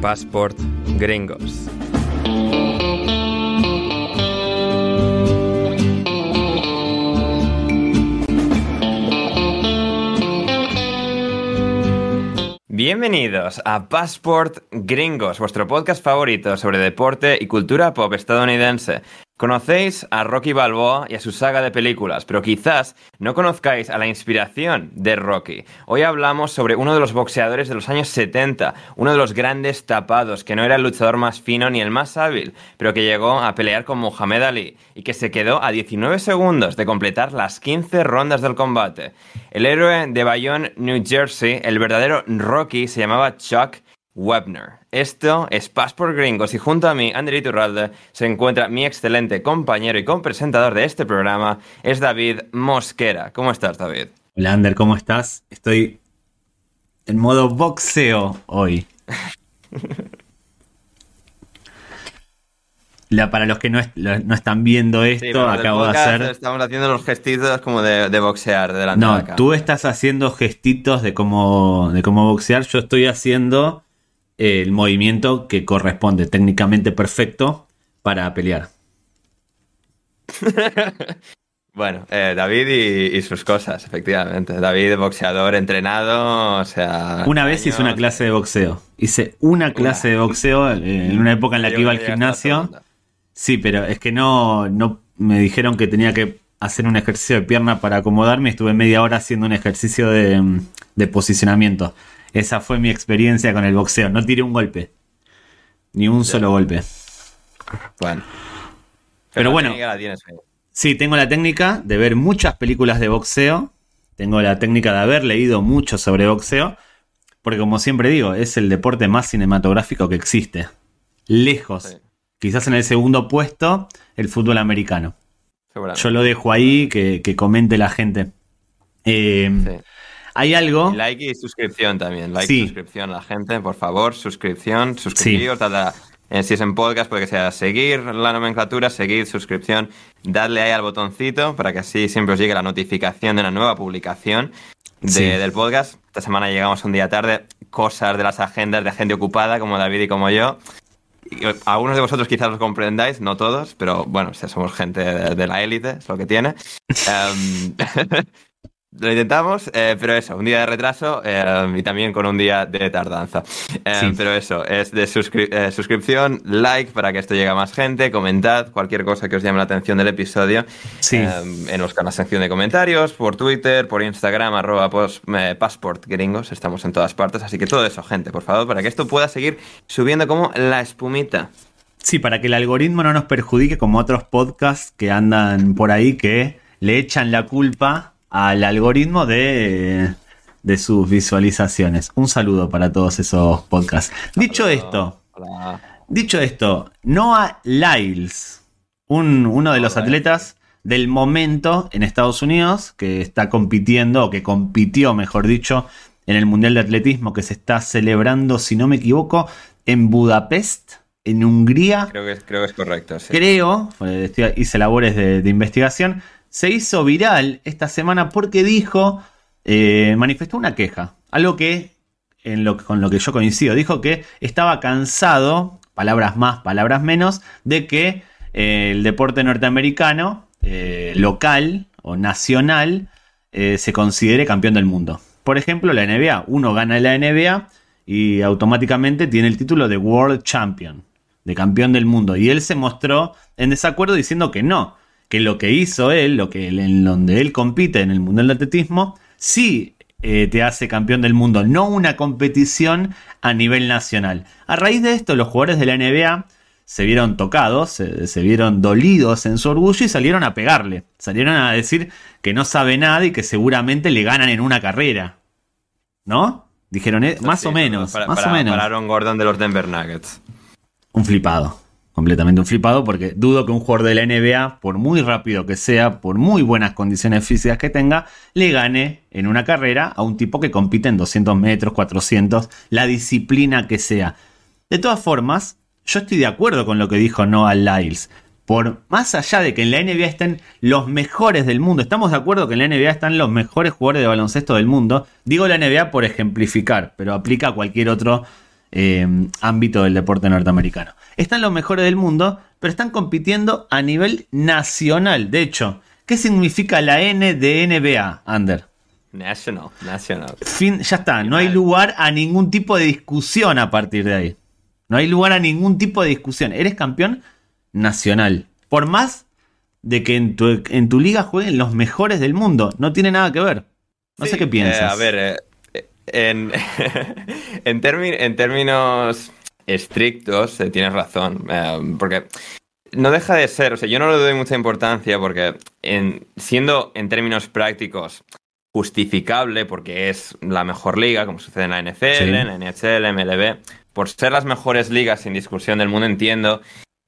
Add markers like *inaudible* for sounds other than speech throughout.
Passport Gringos. Bienvenidos a Passport Gringos, vuestro podcast favorito sobre deporte y cultura pop estadounidense. Conocéis a Rocky Balboa y a su saga de películas, pero quizás no conozcáis a la inspiración de Rocky. Hoy hablamos sobre uno de los boxeadores de los años 70, uno de los grandes tapados, que no era el luchador más fino ni el más hábil, pero que llegó a pelear con Muhammad Ali y que se quedó a 19 segundos de completar las 15 rondas del combate. El héroe de Bayonne, New Jersey, el verdadero Rocky, se llamaba Chuck Webner. Esto es Passport Gringos y junto a mí, André Iturralde, se encuentra mi excelente compañero y compresentador de este programa, es David Mosquera. ¿Cómo estás, David? Hola, Ander, ¿cómo estás? Estoy en modo boxeo hoy. para los que no, están viendo esto, acabo de hacer. Estamos haciendo los gestitos como de, boxear delante no, de tú estás haciendo gestitos de cómo, de cómo boxear. Yo estoy haciendo el movimiento que corresponde técnicamente perfecto para pelear. *laughs* bueno, eh, David y, sus cosas, efectivamente. David, boxeador entrenado, o sea... Una vez hice una clase de boxeo. Hice una clase de boxeo eh, en una época en la que iba al gimnasio. Sí, pero es que no, no me dijeron que tenía que hacer un ejercicio de pierna para acomodarme. Estuve media hora haciendo un ejercicio de, de posicionamiento. Esa fue mi experiencia con el boxeo. No tiré un golpe. Ni un solo golpe. Bueno. Pero, bueno. sí, tengo la técnica de ver muchas películas de boxeo. Tengo la técnica de haber leído mucho sobre boxeo. Porque como siempre digo, es el deporte más cinematográfico que existe. Lejos. Quizás en el segundo puesto, el fútbol americano. Yo lo dejo ahí, que, comente la gente. Eh, hay algo. like y suscripción también. Like y suscripción la gente, por favor. Suscripción, suscribíos. Eh, si es en podcast, puede que sea seguir la nomenclatura, seguir, suscripción. Dadle ahí al botoncito para que así siempre os llegue la notificación de una nueva publicación del podcast. Esta semana llegamos un día tarde. Cosas de las agendas de gente ocupada como David y como yo. algunos de vosotros quizás los comprendáis, no todos, pero bueno, somos gente de, la élite, es lo que tiene. *laughs* Em, *laughs* Lo intentamos, eh, pero eso, un día de retraso eh, y también con un día de tardanza. Eh, pero eso, es de suscripción, like para que esto llegue a más gente, comentad cualquier cosa que os llame la atención del episodio sí. en, los, la sección de comentarios, por Twitter, por Instagram, arroba passport gringos, estamos en todas partes, así que todo eso, gente, por favor, para que esto pueda seguir subiendo como la espumita. Sí, para que el algoritmo no nos perjudique como otros podcasts que andan por ahí que le echan la culpa al algoritmo de, de sus visualizaciones. Un saludo para todos esos podcasts. Dicho esto, dicho esto, Noah Lyles, un, uno de los atletas del momento en Estados Unidos que está compitiendo, o que compitió, mejor dicho, en el Mundial de Atletismo que se está celebrando, si no me equivoco, en Budapest, en Hungría. Creo que es, creo que es correcto. Creo, hice labores de, de investigación se hizo viral esta semana porque dijo, eh, manifestó una queja, algo que en lo, con lo que yo coincido, dijo que estaba cansado, palabras más, palabras menos, de que eh, el deporte norteamericano, eh, local o nacional, se considere campeón del mundo. Por ejemplo, la NBA, uno gana la NBA y automáticamente tiene el título de World Champion, de campeón del mundo. Y él se mostró en desacuerdo diciendo que no, que lo que hizo él, lo que en donde él compite en el Mundial de Atletismo, sí eh, te hace campeón del mundo, no una competición a nivel nacional. A raíz de esto, los jugadores de la NBA se vieron tocados, se, vieron dolidos en su orgullo y salieron a pegarle. Salieron a decir que no sabe nada y que seguramente le ganan en una carrera. ¿No? Dijeron, eh, más o menos. más o menos. Pararon Gordon de los Denver Nuggets. Un flipado completamente un flipado porque dudo que un jugador de la NBA, por muy rápido que sea, por muy buenas condiciones físicas que tenga, le gane en una carrera a un tipo que compite en 200 metros, 400, la disciplina que sea. De todas formas, yo estoy de acuerdo con lo que dijo Noah Lyles. Por más allá de que en la NBA estén los mejores del mundo, estamos de acuerdo que en la NBA están los mejores jugadores de baloncesto del mundo. Digo la NBA por ejemplificar, pero aplica a cualquier otro eh, ámbito del deporte norteamericano. Están los mejores del mundo, pero están compitiendo a nivel nacional. De hecho, ¿qué significa la N de NBA, Ander? National, national. Fin, ya está, no hay lugar a ningún tipo de discusión a partir de ahí. No hay lugar a ningún tipo de discusión. Eres campeón nacional. Por más de que en tu, en tu liga jueguen los mejores del mundo. No tiene nada que ver. No sé qué piensas. Eh, a ver, eh, en, *laughs* en, en, términos estrictos, eh, tienes razón. porque no deja de ser, o sea, yo no le doy mucha importancia porque en, siendo en términos prácticos justificable porque es la mejor liga, como sucede en la NFL, en la NHL, MLB, por ser las mejores ligas sin discusión del mundo, entiendo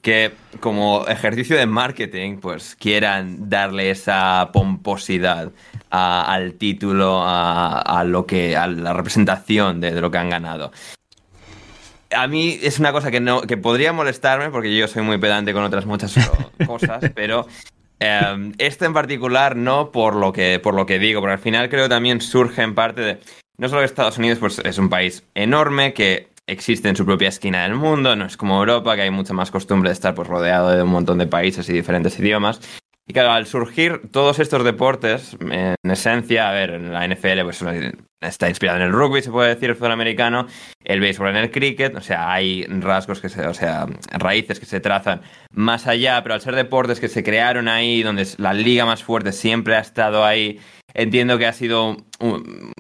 que como ejercicio de marketing, pues quieran darle esa pomposidad al título, a, lo que, a la representación de, lo que han ganado. A mí es una cosa que no, que podría molestarme, porque yo soy muy pedante con otras muchas *laughs* cosas, pero eh, este en particular no por lo que, por lo que digo, porque al final creo que también surge en parte de. No solo que Estados Unidos pues, es un país enorme que existe en su propia esquina del mundo, no es como Europa, que hay mucha más costumbre de estar pues, rodeado de un montón de países y diferentes idiomas. Y claro, al surgir todos estos deportes, en esencia, a ver, la NFL pues, está inspirado en el rugby, se puede decir, el fútbol americano, el béisbol en el cricket, o sea, hay rasgos que se, o sea, raíces que se trazan más allá, pero al ser deportes que se crearon ahí, donde la liga más fuerte siempre ha estado ahí, entiendo que ha sido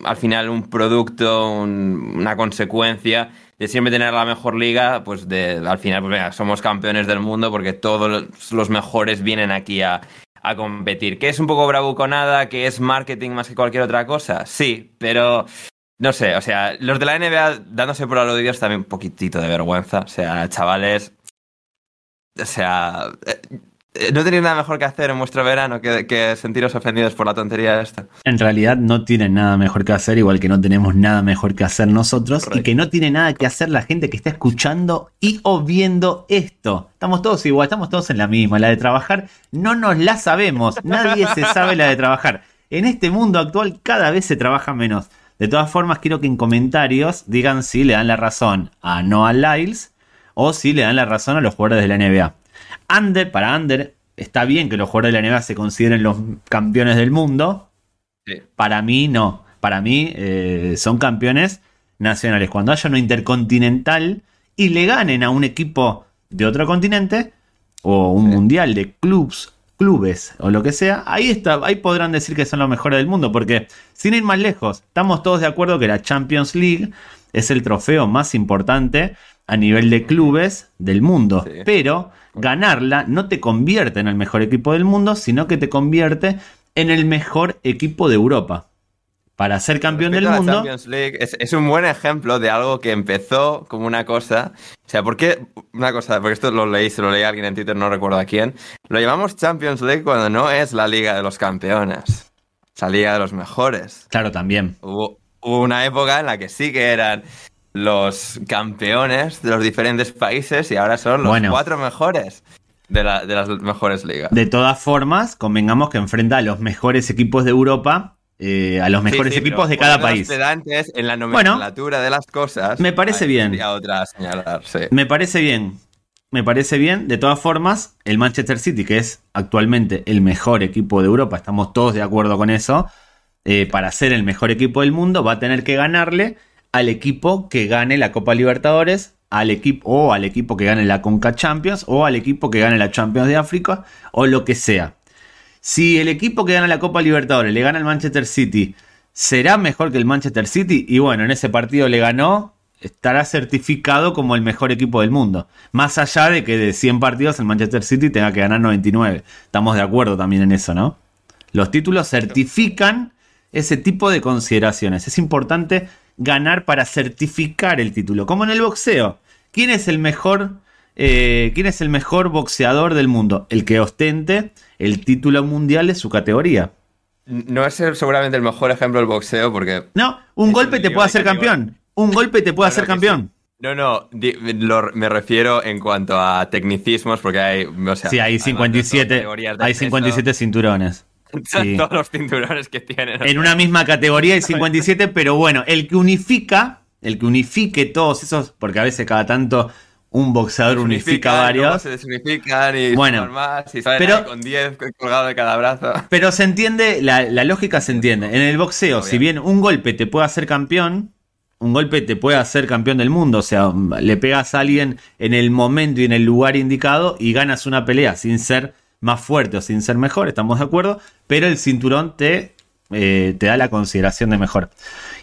al final un producto, una consecuencia de siempre tener la mejor liga, pues de, al final, pues venga, somos campeones del mundo porque todos los mejores vienen aquí a, a competir. ¿Que es un poco bravuconada? ¿Que es marketing más que cualquier otra cosa? Sí, pero no sé, o sea, los de la NBA dándose por aludidos también un poquitito de vergüenza. O sea, chavales. O sea, eh, no tenéis nada mejor que hacer en vuestro verano que, sentiros ofendidos por la tontería esta. En realidad no tienen nada mejor que hacer, igual que no tenemos nada mejor que hacer nosotros y que no tiene nada que hacer la gente que está escuchando y o viendo esto. Estamos todos igual, estamos todos en la misma. La de trabajar no nos la sabemos, nadie se sabe la de trabajar. En este mundo actual cada vez se trabaja menos. De todas formas, quiero que en comentarios digan si le dan la razón a Noah Lyles o si le dan la razón a los jugadores de la NBA. Under, para Under, está bien que los jugadores de la NBA se consideren los campeones del mundo. Para mí, no. Para mí, eh, son campeones nacionales. Cuando haya una intercontinental y le ganen a un equipo de otro continente o un mundial de clubs, clubes o lo que sea, ahí está, ahí podrán decir que son los mejores del mundo, porque sin ir más lejos, estamos todos de acuerdo que la Champions League es el trofeo más importante a nivel de clubes del mundo. Pero ganarla no te convierte en el mejor equipo del mundo, sino que te convierte en el mejor equipo de Europa. Para ser campeón del mundo. Champions League es, un buen ejemplo de algo que empezó como una cosa. O sea, ¿por qué? Una cosa, porque esto lo leí, se lo leí a alguien en Twitter, no recuerdo a quién. Lo llamamos Champions League cuando no es la Liga de los Campeones. Es la Liga de los Mejores. Claro, también. hubo una época en la que sí que eran los campeones de los diferentes países y ahora son los cuatro mejores de, las mejores ligas. De todas formas, convengamos que enfrenta a los mejores equipos de Europa. Eh, a los mejores equipos de cada país. en la nomenclatura de las cosas. Me parece bien. Otra señalar, Me parece bien. Me parece bien. De todas formas, el Manchester City, que es actualmente el mejor equipo de Europa, estamos todos de acuerdo con eso. Eh, para ser el mejor equipo del mundo, va a tener que ganarle al equipo que gane la Copa Libertadores, al equipo o al equipo que gane la Conca Champions o al equipo que gane la Champions de África o lo que sea. Si el equipo que gana la Copa Libertadores le gana al Manchester City, ¿será mejor que el Manchester City? Y bueno, en ese partido le ganó, estará certificado como el mejor equipo del mundo. Más allá de que de 100 partidos el Manchester City tenga que ganar 99. Estamos de acuerdo también en eso, ¿no? Los títulos certifican ese tipo de consideraciones. Es importante ganar para certificar el título, como en el boxeo. ¿Quién es el mejor, eh, quién es el mejor boxeador del mundo? El que ostente el título mundial de su categoría. No es seguramente el mejor ejemplo del boxeo porque... No, un golpe te puede hacer campeón. Un golpe te puede *laughs* hacer campeón. No, no, me refiero en cuanto a tecnicismos, porque hay. O sí, hay 57, hay 57 cinturones. *laughs* Todos los cinturones que tienen. En una misma categoría hay 57, pero bueno, el que unifica el que unifique todos esos, porque a veces cada tanto un boxeador unifica, varios. Se desunifican y bueno, más y salen pero, con 10 colgados de cada brazo. Pero se entiende, la, la lógica se entiende. En el boxeo, si bien un golpe te puede hacer campeón, un golpe te puede hacer campeón del mundo. O sea, le pegas a alguien en el momento y en el lugar indicado y ganas una pelea sin ser más fuerte o sin ser mejor, estamos de acuerdo. Pero el cinturón te, eh, te da la consideración de mejor.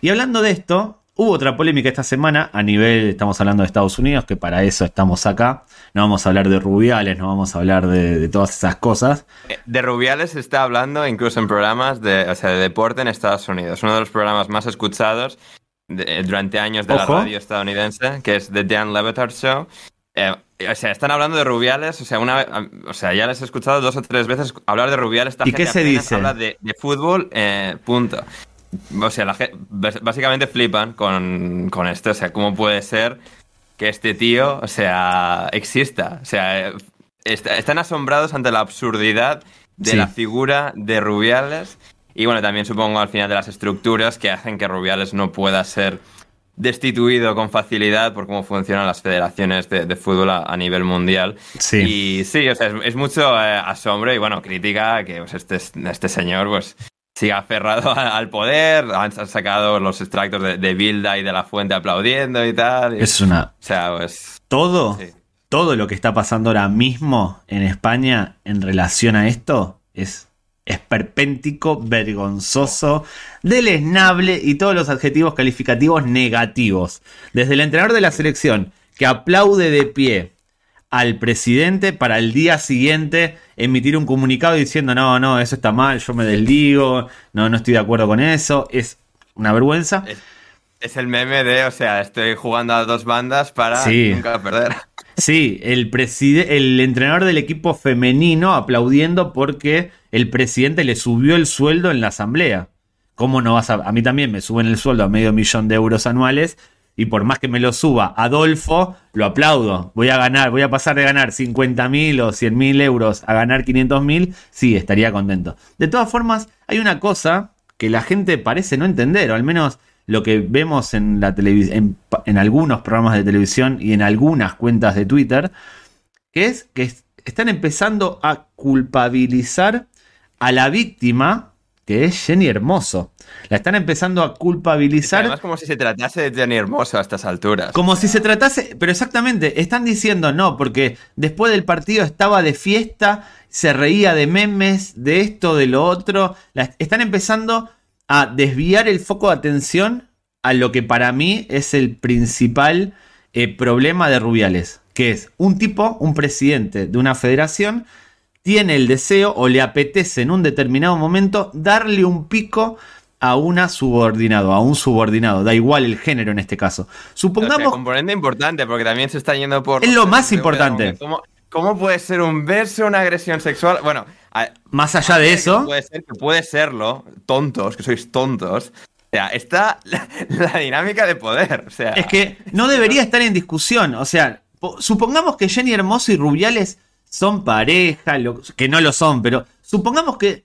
Y hablando de esto, Hubo otra polémica esta semana a nivel, estamos hablando de Estados Unidos, que para eso estamos acá. No vamos a hablar de Rubiales, no vamos a hablar de, todas esas cosas. Eh, de Rubiales se está hablando incluso en programas de, o sea, de deporte en Estados Unidos. Uno de los programas más escuchados durante años de la radio estadounidense, que es The Dan Levitar Show. Eh, o sea, están hablando de Rubiales, o sea, una o sea, ya les he escuchado dos o tres veces hablar de Rubiales. ¿Y qué se dice? Habla de, de fútbol, eh, punto. O sea, la básicamente flipan con, con, esto. O sea, ¿cómo puede ser que este tío, o sea, exista? O sea, están asombrados ante la absurdidad de la figura de Rubiales. Y bueno, también supongo al final de las estructuras que hacen que Rubiales no pueda ser destituido con facilidad por cómo funcionan las federaciones de, fútbol a, nivel mundial. Sí. Y sí, o sea, es, mucho eh, asombro y bueno, crítica que pues, este, este señor pues sigue aferrado *laughs* al poder, han sacado los extractos de, Bilda y de la fuente aplaudiendo y tal. Es una... O sea, pues... Todo, todo lo que está pasando ahora mismo en España en relación a esto es esperpéntico, vergonzoso, deleznable y todos los adjetivos calificativos negativos. Desde el entrenador de la selección que aplaude de pie al presidente para el día siguiente emitir un comunicado diciendo no, no, eso está mal, yo me desligo, no, no estoy de acuerdo con eso, es una vergüenza. Es, el meme de, o sea, estoy jugando a dos bandas para nunca perder. *laughs* Sí, el, el entrenador del equipo femenino aplaudiendo porque el presidente le subió el sueldo en la asamblea. ¿Cómo no vas a.? A mí también me suben el sueldo a medio millón de euros anuales y por más que me lo suba Adolfo, lo aplaudo. Voy a ganar, voy a pasar de ganar 50 mil o 100 mil euros a ganar 500 mil, sí, estaría contento. De todas formas, hay una cosa que la gente parece no entender, o al menos lo que vemos en, la en, en algunos programas de televisión y en algunas cuentas de Twitter, que es que están empezando a culpabilizar a la víctima que es Jenny Hermoso. La están empezando a culpabilizar. Además, como si se tratase de Jenny Hermoso a estas alturas. Como si se tratase, pero exactamente, están diciendo no, porque después del partido estaba de fiesta, se reía de memes, de esto, de lo otro. están empezando a desviar el foco de atención a lo que para mí es el principal eh, problema de Rubiales, que es un tipo, un presidente de una federación tiene el deseo o le apetece en un determinado momento darle un pico a una subordinado, a un subordinado, da igual el género en este caso. Supongamos... componente importante, porque también se está yendo por... Es lo más importante. ¿Cómo, puede ser un verso una agresión sexual? Bueno, más allá de eso... Puede, ser, puede serlo, tontos, que sois tontos. O sea, está la, dinámica de poder. O sea, es que no debería estar en discusión. O sea, supongamos que Jenny Hermoso y Rubiales son pareja, que no lo son, pero supongamos que...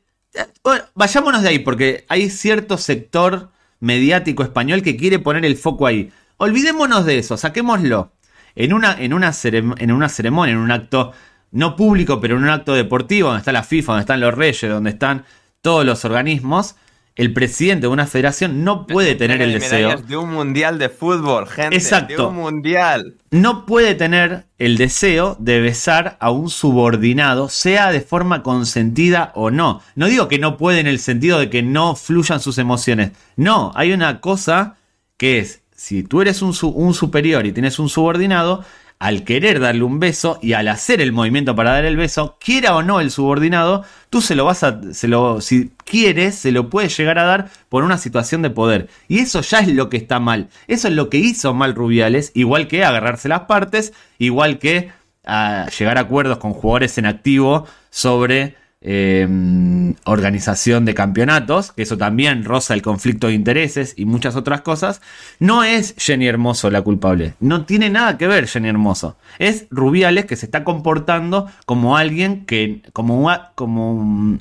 vayámonos de ahí, porque hay cierto sector mediático español que quiere poner el foco ahí. Olvidémonos de eso, saquémoslo. En una, en una, en una ceremonia, en un acto no público, pero en un acto deportivo, donde está la FIFA, donde están los reyes, donde están todos los organismos, el presidente de una federación no puede tener el deseo. De un mundial de fútbol, gente. Exacto. De un mundial. No puede tener el deseo de besar a un subordinado, sea de forma consentida o no. No digo que no puede en el sentido de que no fluyan sus emociones. No, hay una cosa que es: si tú eres un, un superior y tienes un subordinado, al querer darle un beso y al hacer el movimiento para dar el beso, quiera o no el subordinado, tú se lo vas a, se lo, si quieres, se lo puedes llegar a dar por una situación de poder. Y eso ya es lo que está mal. Eso es lo que hizo mal Rubiales, igual que agarrarse las partes, igual que a ah, llegar a acuerdos con jugadores en activo sobre Em, organización de campeonatos, que eso también roza el conflicto de intereses y muchas otras cosas, no es Jenny Hermoso la culpable. No tiene nada que ver Jenny Hermoso. Es Rubiales que se está comportando como alguien que, como,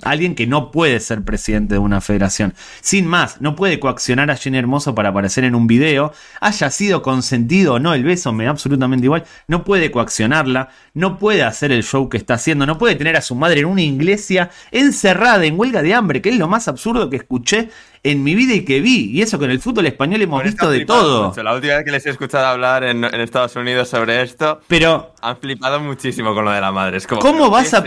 alguien que no puede ser presidente de una federación. Sin más, no puede coaccionar a Jenny Hermoso para aparecer en un video, haya sido consentido o no el beso, me da absolutamente igual. No puede coaccionarla, no puede hacer el show que está haciendo, no puede tener a su madre en una iglesia encerrada en huelga de hambre, que es lo más absurdo que escuché en mi vida y que vi. Y eso que en el fútbol español hemos visto de todo. La última vez que les he escuchado hablar en, Estados Unidos sobre esto, pero han flipado muchísimo con lo de la madre. Es como, ¿Cómo vas a...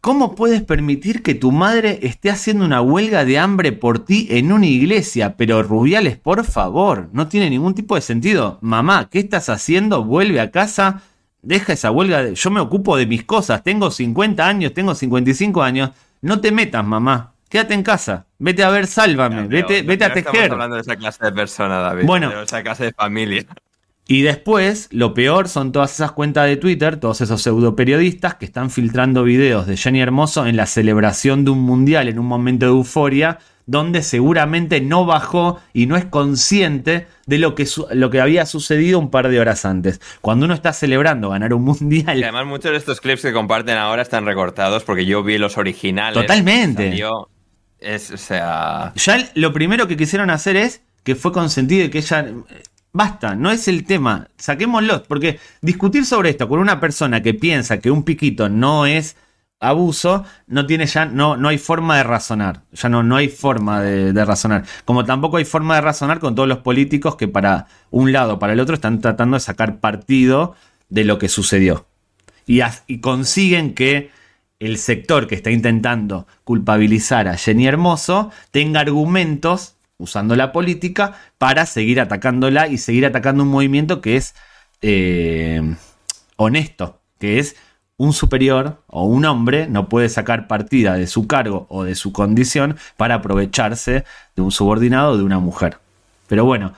¿Cómo puedes permitir que tu madre esté haciendo una huelga de hambre por ti en una iglesia? Pero Rubiales, por favor, no tiene ningún tipo de sentido. Mamá, ¿qué estás haciendo? Vuelve a casa, deja esa huelga, yo me ocupo de mis cosas, tengo 50 años, tengo 55 años, no te metas, mamá, quédate en casa, vete a ver, sálvame, vete, vete a tejer. Estamos hablando de esa clase de persona, David, bueno, de esa clase de familia. Y después, lo peor son todas esas cuentas de Twitter, todos esos pseudo periodistas que están filtrando videos de Jenny Hermoso en la celebración de un mundial, en un momento de euforia, donde seguramente no bajó y no es consciente de lo que, lo que había sucedido un par de horas antes. Cuando uno está celebrando ganar un mundial. Y además, muchos de estos clips que comparten ahora están recortados porque yo vi los originales. Totalmente. es, o sea. Ya lo primero que quisieron hacer es que fue consentido y que ella. Basta, no es el tema. Saquémoslo. Porque discutir sobre esto con una persona que piensa que un piquito no es abuso, no tiene ya, no, no hay forma de razonar. Ya no, no hay forma de, razonar. Como tampoco hay forma de razonar con todos los políticos que para un lado para el otro están tratando de sacar partido de lo que sucedió. Y, y consiguen que el sector que está intentando culpabilizar a Jenny Hermoso tenga argumentos usando la política para seguir atacándola y seguir atacando un movimiento que es eh, honesto, que es un superior o un hombre no puede sacar partida de su cargo o de su condición para aprovecharse de un subordinado o de una mujer. Pero bueno,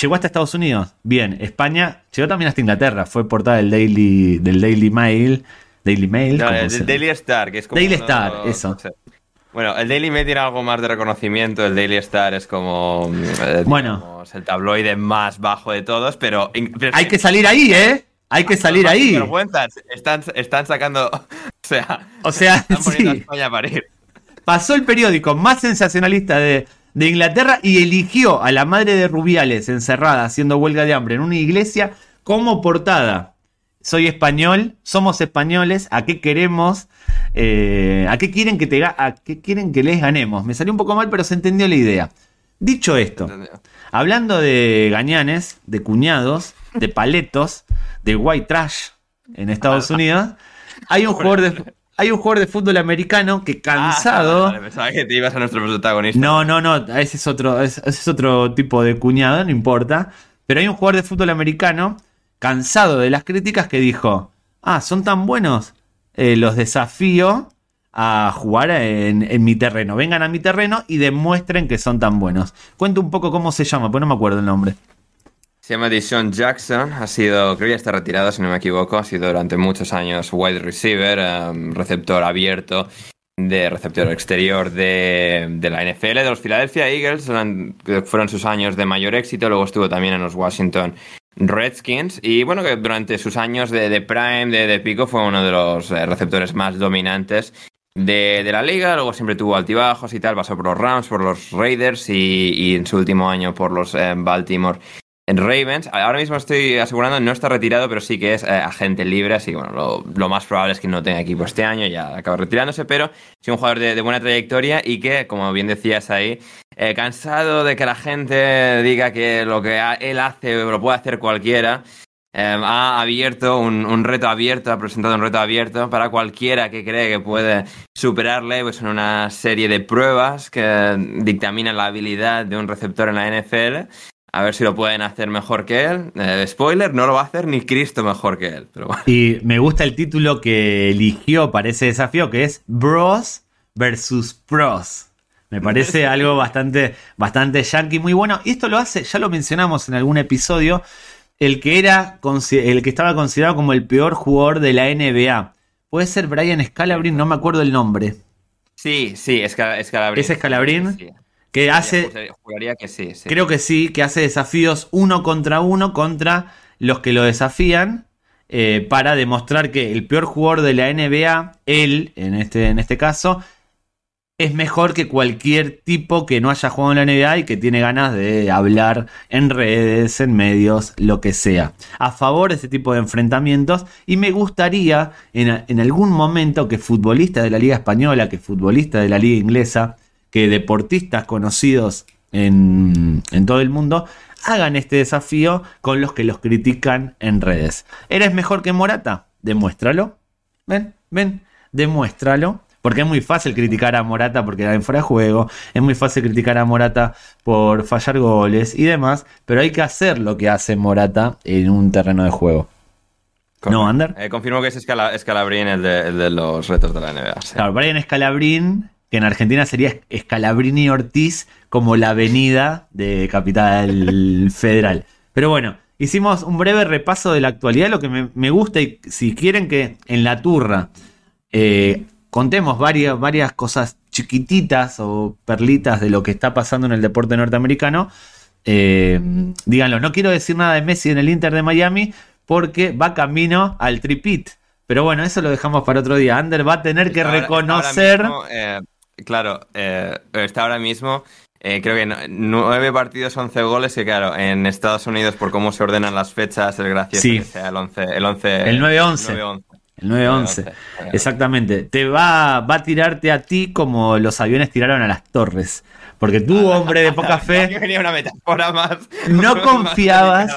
llegó hasta Estados Unidos. Bien, España llegó también hasta Inglaterra. Fue portada del Daily, del Daily Mail. Daily Mail. el Daily Star, que es como. Daily Star, eso. Bueno, el Daily Mail tiene algo más de reconocimiento. El Daily Star es como. Eh, bueno. el tabloide más bajo de todos, pero hay que salir ahí, ¿eh? Hay que salir ahí. Están, están sacando. *laughs* O sea. O sea, sí. Pasó el periódico más sensacionalista de, de Inglaterra y eligió a la madre de Rubiales encerrada haciendo huelga de hambre en una iglesia como portada. Soy español, somos españoles, ¿a qué queremos? Eh, ¿A qué quieren que te a qué quieren que les ganemos? Me salió un poco mal, pero se entendió la idea. Dicho esto, hablando de gañanes, de cuñados, de paletos, de white trash en Estados Unidos, hay un jugador de, hay un jugador de fútbol americano que cansado. Ah, pensaba que te ibas a nuestro protagonista. No, no, no. Ese es otro, ese es otro tipo de cuñado, no importa. Pero hay un jugador de fútbol americano cansado de las críticas que dijo: Ah, son tan buenos. Eh, los desafío a jugar en, en, mi terreno. Vengan a mi terreno y demuestren que son tan buenos. Cuento un poco cómo se llama, pues no me acuerdo el nombre. Se llama Deshaun Jackson, ha sido, creo que ya está retirado si no me equivoco, ha sido durante muchos años wide receiver, um, receptor abierto, de receptor exterior de, de, la NFL, de los Philadelphia Eagles, fueron sus años de mayor éxito, luego estuvo también en los Washington Redskins y bueno, que durante sus años de, de prime, de, de, pico, fue uno de los eh, receptores más dominantes de, de, la liga, luego siempre tuvo altibajos y tal, pasó por los Rams, por los Raiders y, y en su último año por los eh, Baltimore en Ravens. Ahora mismo estoy asegurando, no está retirado, pero sí que es eh, agente libre, así que bueno, lo, más probable es que no tenga equipo este año, ya acaba retirándose, pero es un jugador de, buena trayectoria y que, como bien decías ahí, eh, cansado de que la gente diga que lo que él hace lo puede hacer cualquiera. Em, ha abierto un, reto abierto, ha presentado un reto abierto para cualquiera que cree que puede superarle, pues en una serie de pruebas que dictaminan la habilidad de un receptor en la NFL a ver si lo pueden hacer mejor que él. Eh, spoiler, no lo va a hacer ni Cristo mejor que él. Y me gusta el título que eligió para ese desafío, que es Bros versus Pros. Me parece *laughs* algo bastante, bastante yankee, muy bueno. Y esto lo hace, ya lo mencionamos en algún episodio, el que era el que estaba considerado como el peor jugador de la NBA. Puede ser Brian Scalabrine, no me acuerdo el nombre. Sí, sí, es Escalabrín. ¿Es Escalabrín? Que hace. que sí, Creo que sí, que hace desafíos uno contra uno contra los que lo desafían. Eh, para demostrar que el peor jugador de la NBA, él, en este, en este caso, es mejor que cualquier tipo que no haya jugado en la NBA y que tiene ganas de hablar en redes, en medios, lo que sea. A favor de este tipo de enfrentamientos y me gustaría en, algún momento que futbolistas de la Liga Española, que futbolistas de la Liga Inglesa, que deportistas conocidos en, en todo el mundo hagan este desafío con los que los critican en redes. ¿Eres mejor que Morata? Demuéstralo. Ven, ven, demuéstralo. Porque es muy fácil criticar a Morata porque era en fuera de juego, es muy fácil criticar a Morata por fallar goles y demás, pero hay que hacer lo que hace Morata en un terreno de juego. ¿No, Ander? Eh, confirmo que es Escalabrín el de, los retos de la NBA. Claro, Brian Escalabrín, que en Argentina sería Escalabrini Ortiz como la avenida de Capital *laughs* Federal. Pero bueno, hicimos un breve repaso de la actualidad, lo que me, gusta y si quieren que en la turra eh, contemos varias, varias cosas chiquititas o perlitas de lo que está pasando en el deporte norteamericano. Eh, díganlo, no quiero decir nada de Messi en el Inter de Miami porque va camino al tripit. Pero bueno, eso lo dejamos para otro día. Ander va a tener que reconocer. Eh, claro, eh, está ahora mismo. creo que nueve partidos, once goles. Que claro, en Estados Unidos, por cómo se ordenan las fechas, es gracioso que sea el 11. El, 11, el 9-11. El 911. Exactamente. Te va, va a tirarte a ti como los aviones tiraron a las torres. Porque tú, hombre de poca *laughs* fe. una metáfora más. No *laughs* confiabas.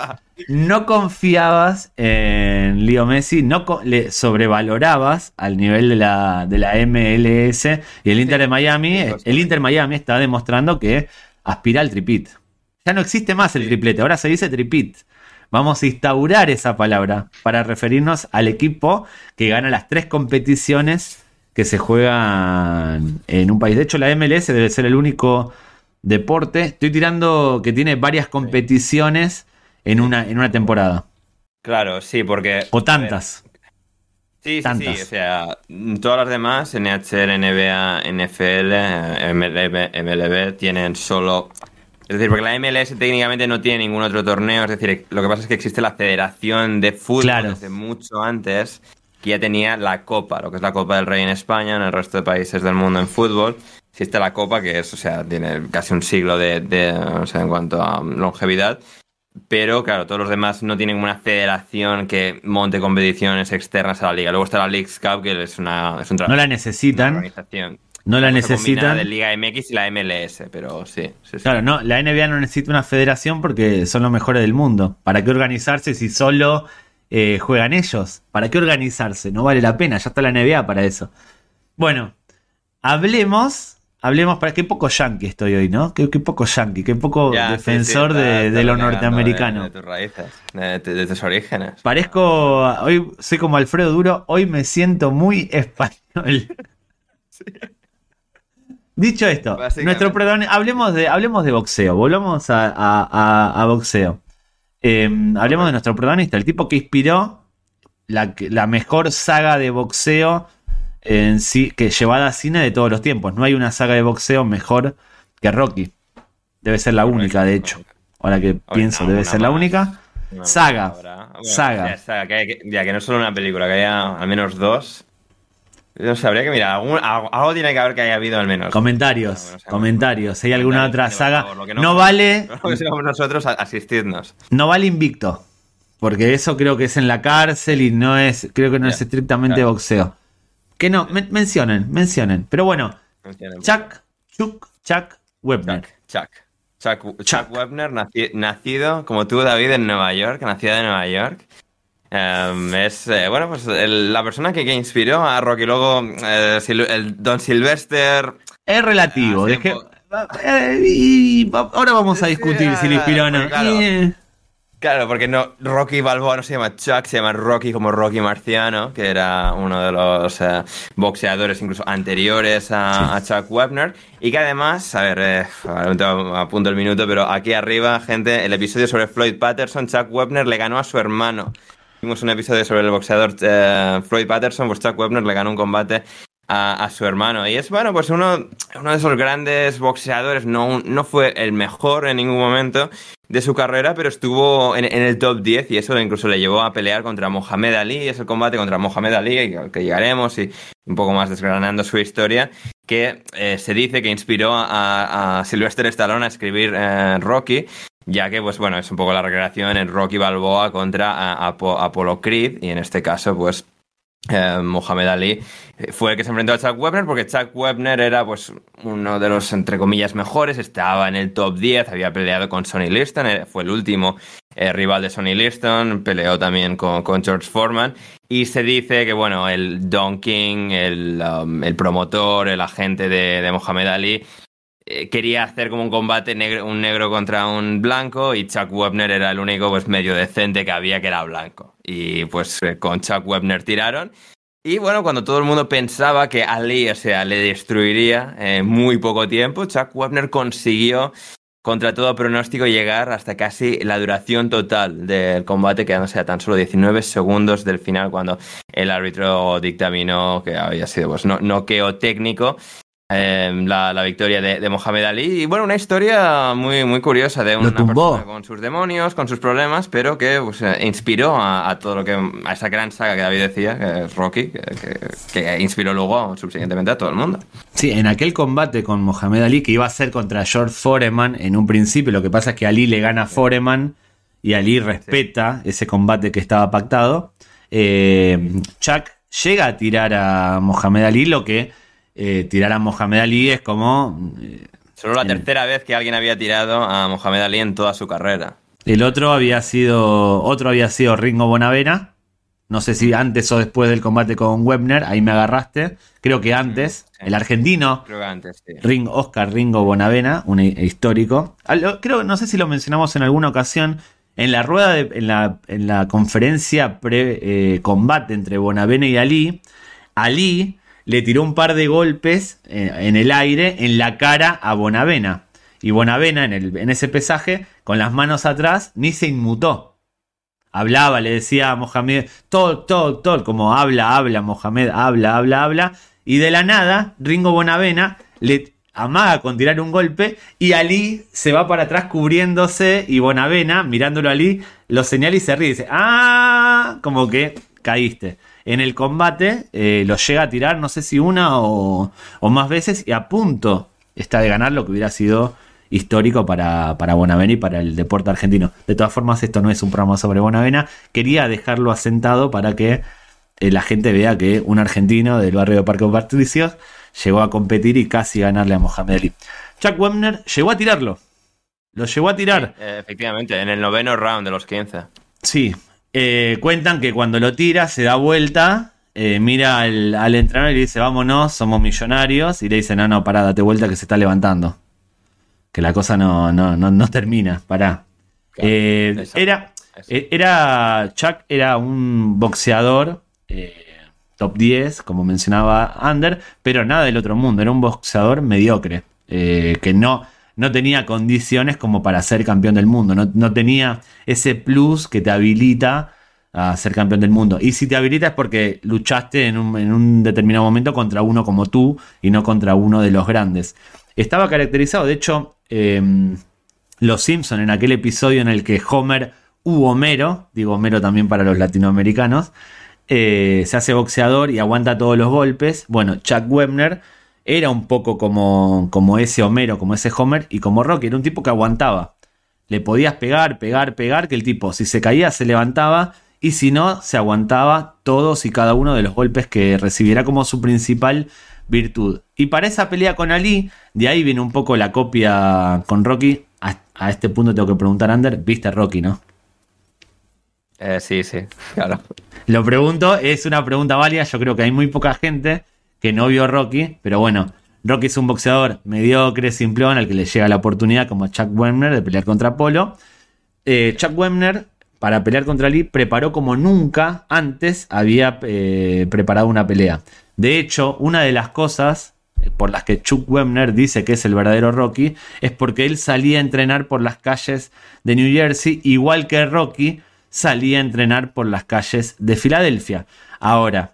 No confiabas en Leo Messi, no le sobrevalorabas al nivel de la, de la MLS y el Inter de Miami, el Inter Miami está demostrando que aspira al tripit. Ya no existe más el triplete, ahora se dice tripit. Vamos a instaurar esa palabra para referirnos al equipo que gana las tres competiciones que se juegan en un país. De hecho, la MLS debe ser el único deporte. Estoy tirando que tiene varias competiciones en una, en una temporada. Claro, sí, porque. O tantas. Sí, sí, sí, o sea, todas las demás, NHL, NBA, NFL, MLB, MLB, tienen solo es decir, porque la MLS técnicamente no tiene ningún otro torneo. Es decir, lo que pasa es que existe la Federación de Fútbol desde mucho antes, que ya tenía la Copa, lo que es la Copa del Rey en España, en el resto de países del mundo en fútbol. Existe la Copa, que es, o sea, tiene casi un siglo de, o sea, en cuanto a longevidad. Pero claro, todos los demás no tienen una federación que monte competiciones externas a la liga. Luego está la Leagues Cup, que es una es un No la necesitan. organización. No la necesitan. de Liga MX y la MLS, pero sí, Claro, no, la NBA no necesita una federación porque son los mejores del mundo. ¿Para qué organizarse si solo eh, juegan ellos? ¿Para qué organizarse? No vale la pena, ya está la NBA para eso. Bueno, hablemos, hablemos para qué poco yankee estoy hoy, ¿no? Qué, poco yankee, qué poco defensor de, lo norteamericano. De, tus raíces, de, tus orígenes. Parezco, hoy soy como Alfredo Duro, hoy me siento muy *laughs* español. Sí. Dicho esto, nuestro hablemos de, hablemos de boxeo, volvamos a, boxeo. Em, hablemos de nuestro protagonista, el tipo que inspiró la, mejor saga de boxeo en sí, que llevada a cine de todos los tiempos. No hay una saga de boxeo mejor que Rocky. Debe ser la única, de hecho. Ahora que pienso, debe ser la única. Saga. saga. Ya, que no es solo una película, que haya al menos dos. No sé, habría que mirar. Algo, tiene que haber que haya habido al menos. Comentarios, comentarios. Si hay alguna otra saga. no, vale. *laughs* nosotros, asistirnos. No vale invicto. Porque eso creo que es en la cárcel y no es. Creo que no es estrictamente boxeo. Que no, mencionen, mencionen. Pero bueno, Chuck, Chuck, Chuck Webner. Chuck, Chuck. Chuck, Webner, nacido como tú, David, en Nueva York, nacido en Nueva York. Em, es, eh, bueno, pues la persona que, inspiró a Rocky. Luego, eh, el Don Sylvester. Es relativo. Eh, ahora vamos a discutir si le inspiró o no. Claro, porque no, Rocky Balboa no se llama Chuck, se llama Rocky como Rocky Marciano, que era uno de los boxeadores incluso anteriores a, Chuck Webner. Y que además, a ver, a punto el minuto, pero aquí arriba, gente, el episodio sobre Floyd Patterson, Chuck Webner le ganó a su hermano. Hicimos un episodio sobre el boxeador eh, Floyd Patterson, pues Webner le ganó un combate a, su hermano. Y es, bueno, pues uno, uno de esos grandes boxeadores, no, no fue el mejor en ningún momento de su carrera, pero estuvo en, el top 10 y eso incluso le llevó a pelear contra Mohamed Ali, es el combate contra Mohamed Ali, al que llegaremos y un poco más desgranando su historia, que eh, se dice que inspiró a, Sylvester Stallone a escribir eh, Rocky, ya que, pues bueno, es un poco la recreación en Rocky Balboa contra Apollo Creed, y en este caso, pues eh, Mohamed Ali eh, fue el que se enfrentó a Chuck Webner porque Chuck Webner era pues uno de los entre comillas mejores, estaba en el top 10, había peleado con Sonny Liston, eh, fue el último rival de Sonny Liston, peleó también con, George Foreman y se dice que bueno, el Don King, el, um, promotor, el agente de, de Mohamed Ali quería hacer como un combate negro, un negro contra un blanco y Chuck Webner era el único pues medio decente que había que era blanco. Y pues eh, con Chuck Webner tiraron. Y bueno, cuando todo el mundo pensaba que Ali, o sea, le destruiría en muy poco tiempo, Chuck Webner consiguió, contra todo pronóstico, llegar hasta casi la duración total del combate, quedándose a tan solo 19 segundos del final, cuando el árbitro dictaminó que había sido pues, no, noqueo técnico Em, la, victoria de, Mohamed Ali. Y bueno, una historia muy, muy curiosa de una persona con sus demonios, con sus problemas, pero que pues, eh, inspiró a, todo lo que. a esa gran saga que David decía, que es Rocky, que, inspiró luego subsiguientemente a todo el mundo. Sí, en aquel combate con Mohamed Ali, que iba a ser contra George Foreman en un principio, lo que pasa es que Ali le gana a Foreman y Ali respeta ese combate que estaba pactado. Eh, Chuck llega a tirar a Mohamed Ali, lo que eh, tirar a Mohamed Ali es como... Eh, Solo la tercera vez que alguien había tirado a Mohamed Ali en toda su carrera. El otro había sido. Otro había sido Ringo Bonavena. No sé si antes o después del combate con Webner. Ahí me agarraste. Creo que antes. El argentino. Creo que antes, sí. Ring, Oscar Ringo Bonavena, un histórico. Creo, no sé si lo mencionamos en alguna ocasión. En la rueda, de, en, la, en la conferencia pre-combate eh, entre Bonavena y Ali. Ali le tiró un par de golpes eh, en el aire en la cara a Bonavena. Y Bonavena en, el, en ese pesaje, con las manos atrás, ni se inmutó. Hablaba, le decía a Mohamed, todo, todo, todo, como habla, habla, Mohamed, habla, habla, habla. Y de la nada, Ringo Bonavena le amaga con tirar un golpe y Ali se va para atrás cubriéndose y Bonavena, mirándolo a Ali, lo señala y se ríe. dice, ah, como que caíste en el combate eh, lo llega a tirar, no sé si una o, más veces, y a punto está de ganar lo que hubiera sido histórico para, para Bonavena y para el deporte argentino. De todas formas, esto no es un programa sobre Bonavena. Quería dejarlo asentado para que eh, la gente vea que un argentino del barrio de Parque Patricios llegó a competir y casi ganarle a Mohamed Ali. Chuck Webner llegó a tirarlo. Lo llegó a tirar. efectivamente, en el noveno round de los 15. Sí, eh, cuentan que cuando lo tira se da vuelta, eh, mira al, entrenador y le dice, vámonos, somos millonarios. Y le dice, no, no, pará, date vuelta que se está levantando. Que la cosa no, no, no, termina, pará. Eh, era, era, Chuck era un boxeador top 10, como mencionaba Ander, pero nada del otro mundo, era un boxeador mediocre, que no no tenía condiciones como para ser campeón del mundo, no, tenía ese plus que te habilita a ser campeón del mundo. Y si te habilita es porque luchaste en un, determinado momento contra uno como tú y no contra uno de los grandes. Estaba caracterizado, de hecho, em, Los Simpson en aquel episodio en el que Homer u Homero, digo Homero también para los latinoamericanos, eh, se hace boxeador y aguanta todos los golpes. Bueno, Chuck Webner era un poco como, como ese Homero, como ese Homer y como Rocky, era un tipo que aguantaba. Le podías pegar, pegar, pegar, que el tipo si se caía se levantaba y si no se aguantaba todos y cada uno de los golpes que recibiera como su principal virtud. Y para esa pelea con Ali, de ahí viene un poco la copia con Rocky. A, este punto tengo que preguntar, Ander, ¿viste Rocky, no? Eh, sí, sí, *laughs* claro. Lo pregunto, es una pregunta válida, yo creo que hay muy poca gente que no vio Rocky, pero bueno, Rocky es un boxeador mediocre, simplón, al que le llega la oportunidad, como Chuck Webner, de pelear contra Apolo. Eh, Chuck Webner, para pelear contra Lee, preparó como nunca antes había eh, preparado una pelea. De hecho, una de las cosas eh, por las que Chuck Webner dice que es el verdadero Rocky es porque él salía a entrenar por las calles de New Jersey, igual que Rocky salía a entrenar por las calles de Filadelfia. Ahora,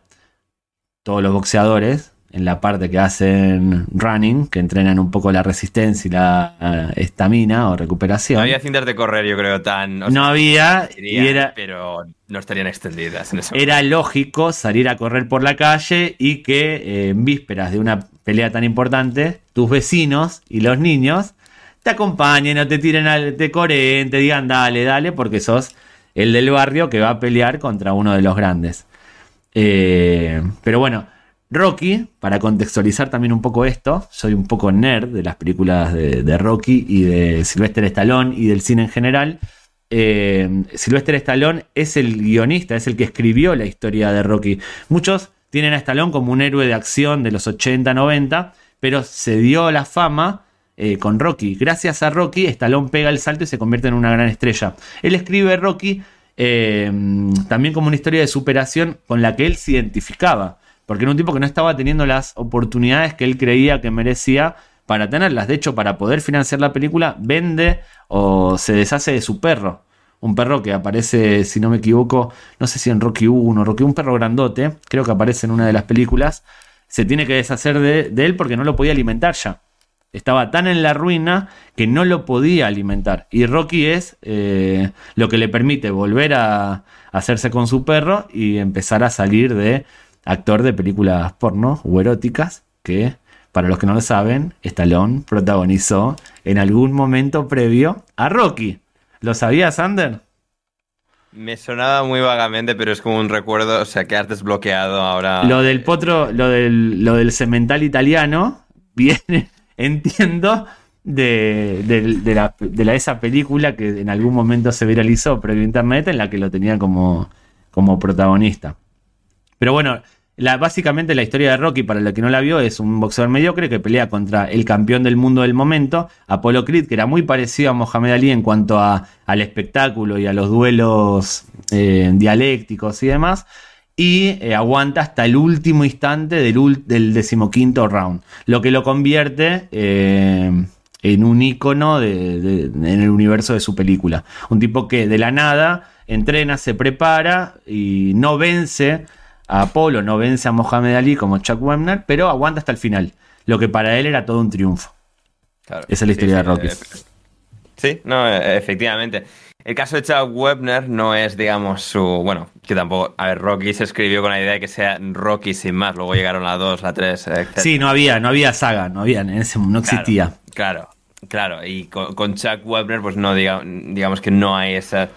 todos los boxeadores en la parte que hacen running, que entrenan un poco la resistencia y la eh, estamina o recuperación. No había cintas de correr, yo creo, tan... no había, pero no estarían extendidas. En era lógico salir a correr por la calle y que eh, en vísperas de una pelea tan importante, tus vecinos y los niños te acompañen o te tiren al te coreen, te digan dale, dale, porque sos el del barrio que va a pelear contra uno de los grandes. Eh, pero bueno, Rocky, para contextualizar también un poco esto, soy un poco nerd de las películas de, Rocky y de Sylvester Stallone y del cine en general. Eh, Sylvester Stallone es el guionista, es el que escribió la historia de Rocky. Muchos tienen a Stallone como un héroe de acción de los 80, 90, pero se dio la fama eh, con Rocky. Gracias a Rocky, Stallone pega el salto y se convierte en una gran estrella. Él escribe Rocky eh, también como una historia de superación con la que él se identificaba. Porque era un tipo que no estaba teniendo las oportunidades que él creía que merecía para tenerlas. De hecho, para poder financiar la película, vende o se deshace de su perro. Un perro que aparece, si no me equivoco, no sé si en Rocky 1, Rocky, un perro grandote, creo que aparece en una de las películas. Se tiene que deshacer de, él porque no lo podía alimentar ya. Estaba tan en la ruina que no lo podía alimentar. Y Rocky es eh, lo que le permite volver a hacerse con su perro y empezar a salir de actor de películas porno o eróticas que, para los que no lo saben, Stallone protagonizó en algún momento previo a Rocky. ¿Lo sabías, Sander? Me sonaba muy vagamente, pero es como un recuerdo, o sea, que has desbloqueado ahora. Lo del potro, lo del, lo del cemental italiano, *laughs* viene, entiendo, de, de, la, de esa película que en algún momento se viralizó previo internet, en la que lo tenía como, como protagonista. Pero bueno, básicamente la historia de Rocky, para el que no la vio, es un boxeador mediocre que pelea contra el campeón del mundo del momento, Apollo Creed, que era muy parecido a Mohamed Ali en cuanto a, al espectáculo y a los duelos eh, dialécticos y demás. Y eh, aguanta hasta el último instante del, del, decimoquinto round. Lo que lo convierte eh, en un ícono en el universo de su película. Un tipo que de la nada entrena, se prepara y no vence a Apolo, no vence a Mohamed Ali como Chuck Webner, pero aguanta hasta el final. Lo que para él era todo un triunfo. Esa es la historia de Rocky. Sí, no, eh, efectivamente. El caso de Chuck Webner no es, digamos, su. Bueno, que tampoco. A ver, Rocky se escribió con la idea de que sea Rocky sin más. Luego llegaron la 2, la 3, etc. Sí, no había, no había saga, no había, en ese no existía. Claro, claro. Y con, Chuck Webner, pues no, digamos que no hay esa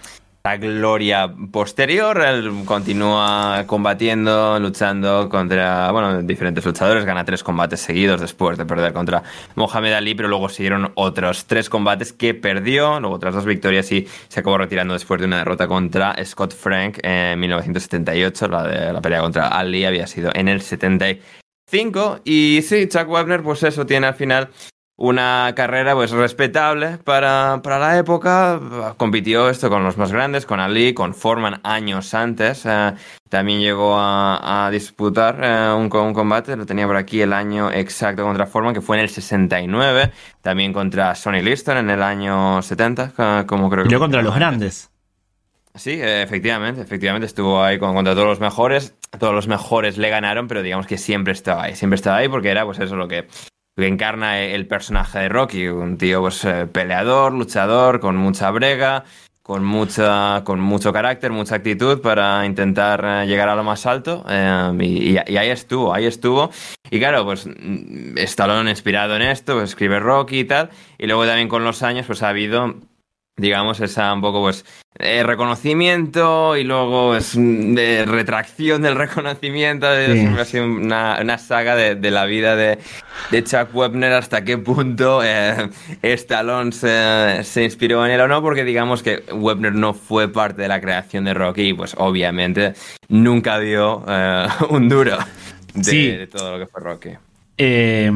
gloria posterior, él continúa combatiendo, luchando contra, bueno, diferentes luchadores, gana tres combates seguidos después de perder contra Mohamed Ali, pero luego siguieron otros tres combates que perdió, luego otras dos victorias y se acabó retirando después de una derrota contra Scott Frank en 1978, la de la pelea contra Ali había sido en el 75 y sí, Chuck Wagner pues eso tiene al final una carrera pues respetable para, la época. Compitió esto con los más grandes, con Ali, con Foreman años antes. Eh, también llegó a, disputar eh, un, un, combate, lo tenía por aquí el año exacto contra Foreman, que fue en el 69. También contra Sonny Liston en el año 70, como creo que... Y contra los grandes. Sí, efectivamente, efectivamente estuvo ahí contra todos los mejores. Todos los mejores le ganaron, pero digamos que siempre estaba ahí, siempre estaba ahí porque era pues eso lo que que encarna el personaje de Rocky, un tío pues, eh, peleador, luchador, con mucha brega, con, mucha, con mucho carácter, mucha actitud para intentar eh, llegar a lo más alto. Eh, y, ahí estuvo, ahí estuvo. Y claro, pues mm, Stallone inspirado en esto, pues, escribe Rocky y tal. Y luego también con los años pues ha habido digamos, esa un poco, pues, eh, reconocimiento y luego es de retracción del *laughs* reconocimiento. Es sido una, una, saga de, la vida de, de, Chuck Webner, hasta qué punto eh, Stallone se, inspiró en él o no, porque digamos que Webner no fue parte de la creación de Rocky y pues obviamente nunca dio eh, *laughs* un duro de todo lo que fue Rocky. Eh,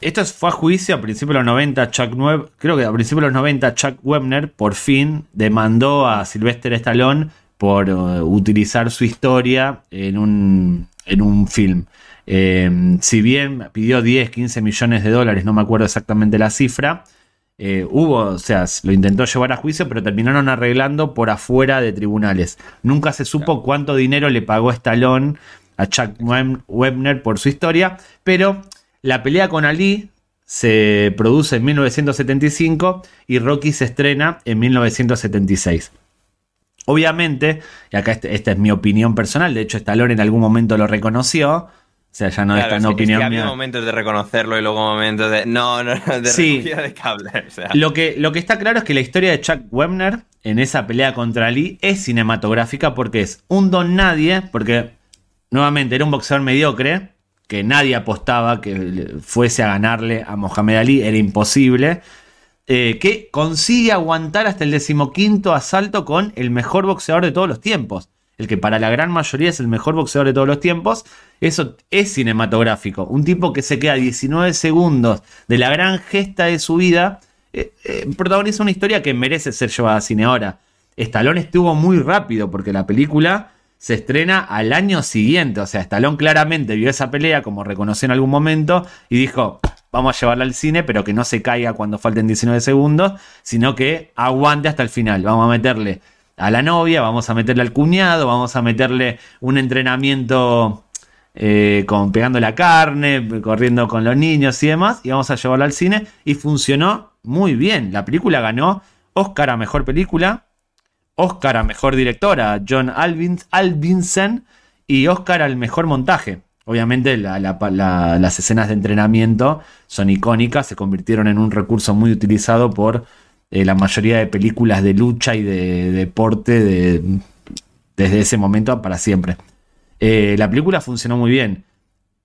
esto fue a juicio a principios de los 90. Chuck creo que a principios de los 90, Chuck Webner por fin demandó a Sylvester Stallone por uh, utilizar su historia en un, en un film. Eh, si bien pidió 10, 15 millones de dólares, no me acuerdo exactamente la cifra, eh, hubo, o sea, lo intentó llevar a juicio, pero terminaron arreglando por afuera de tribunales. Nunca se supo cuánto dinero le pagó Stallone a Chuck Webner por su historia, pero la pelea con Ali se produce en 1975 y Rocky se estrena en 1976. Obviamente, y acá este, esta es mi opinión personal, de hecho Stallone en algún momento lo reconoció, o sea, ya no es tan opinión es que momentos de reconocerlo y luego momentos de. No, no, de sí. de cable. Lo, que, lo que está claro es que la historia de Chuck Webner en esa pelea contra Lee es cinematográfica porque es un don nadie, porque nuevamente era un boxeador mediocre, que nadie apostaba que fuese a ganarle a Mohamed Ali, era imposible. Eh, que consigue aguantar hasta el decimoquinto asalto con el mejor boxeador de todos los tiempos. El que para la gran mayoría es el mejor boxeador de todos los tiempos. Eso es cinematográfico. Un tipo que se queda 19 segundos de la gran gesta de su vida. Eh, eh, protagoniza una historia que merece ser llevada a cine ahora. Stallone estuvo muy rápido porque la película se estrena al año siguiente. O sea, Stallone claramente vio esa pelea, como reconoció en algún momento, y dijo, vamos a llevarla al cine, pero que no se caiga cuando falten 19 segundos, sino que aguante hasta el final. Vamos a meterle a la novia, vamos a meterle al cuñado, vamos a meterle un entrenamiento eh, con pegando la carne, corriendo con los niños y demás, y vamos a llevarla al cine. Y funcionó muy bien. La película ganó Oscar a Mejor Película, Oscar a Mejor Directora, John Albinson, y Oscar al Mejor Montaje. Obviamente las escenas de entrenamiento son icónicas, se convirtieron en un recurso muy utilizado por eh, la mayoría de películas de lucha y de, deporte desde ese momento para siempre. Eh, la película funcionó muy bien.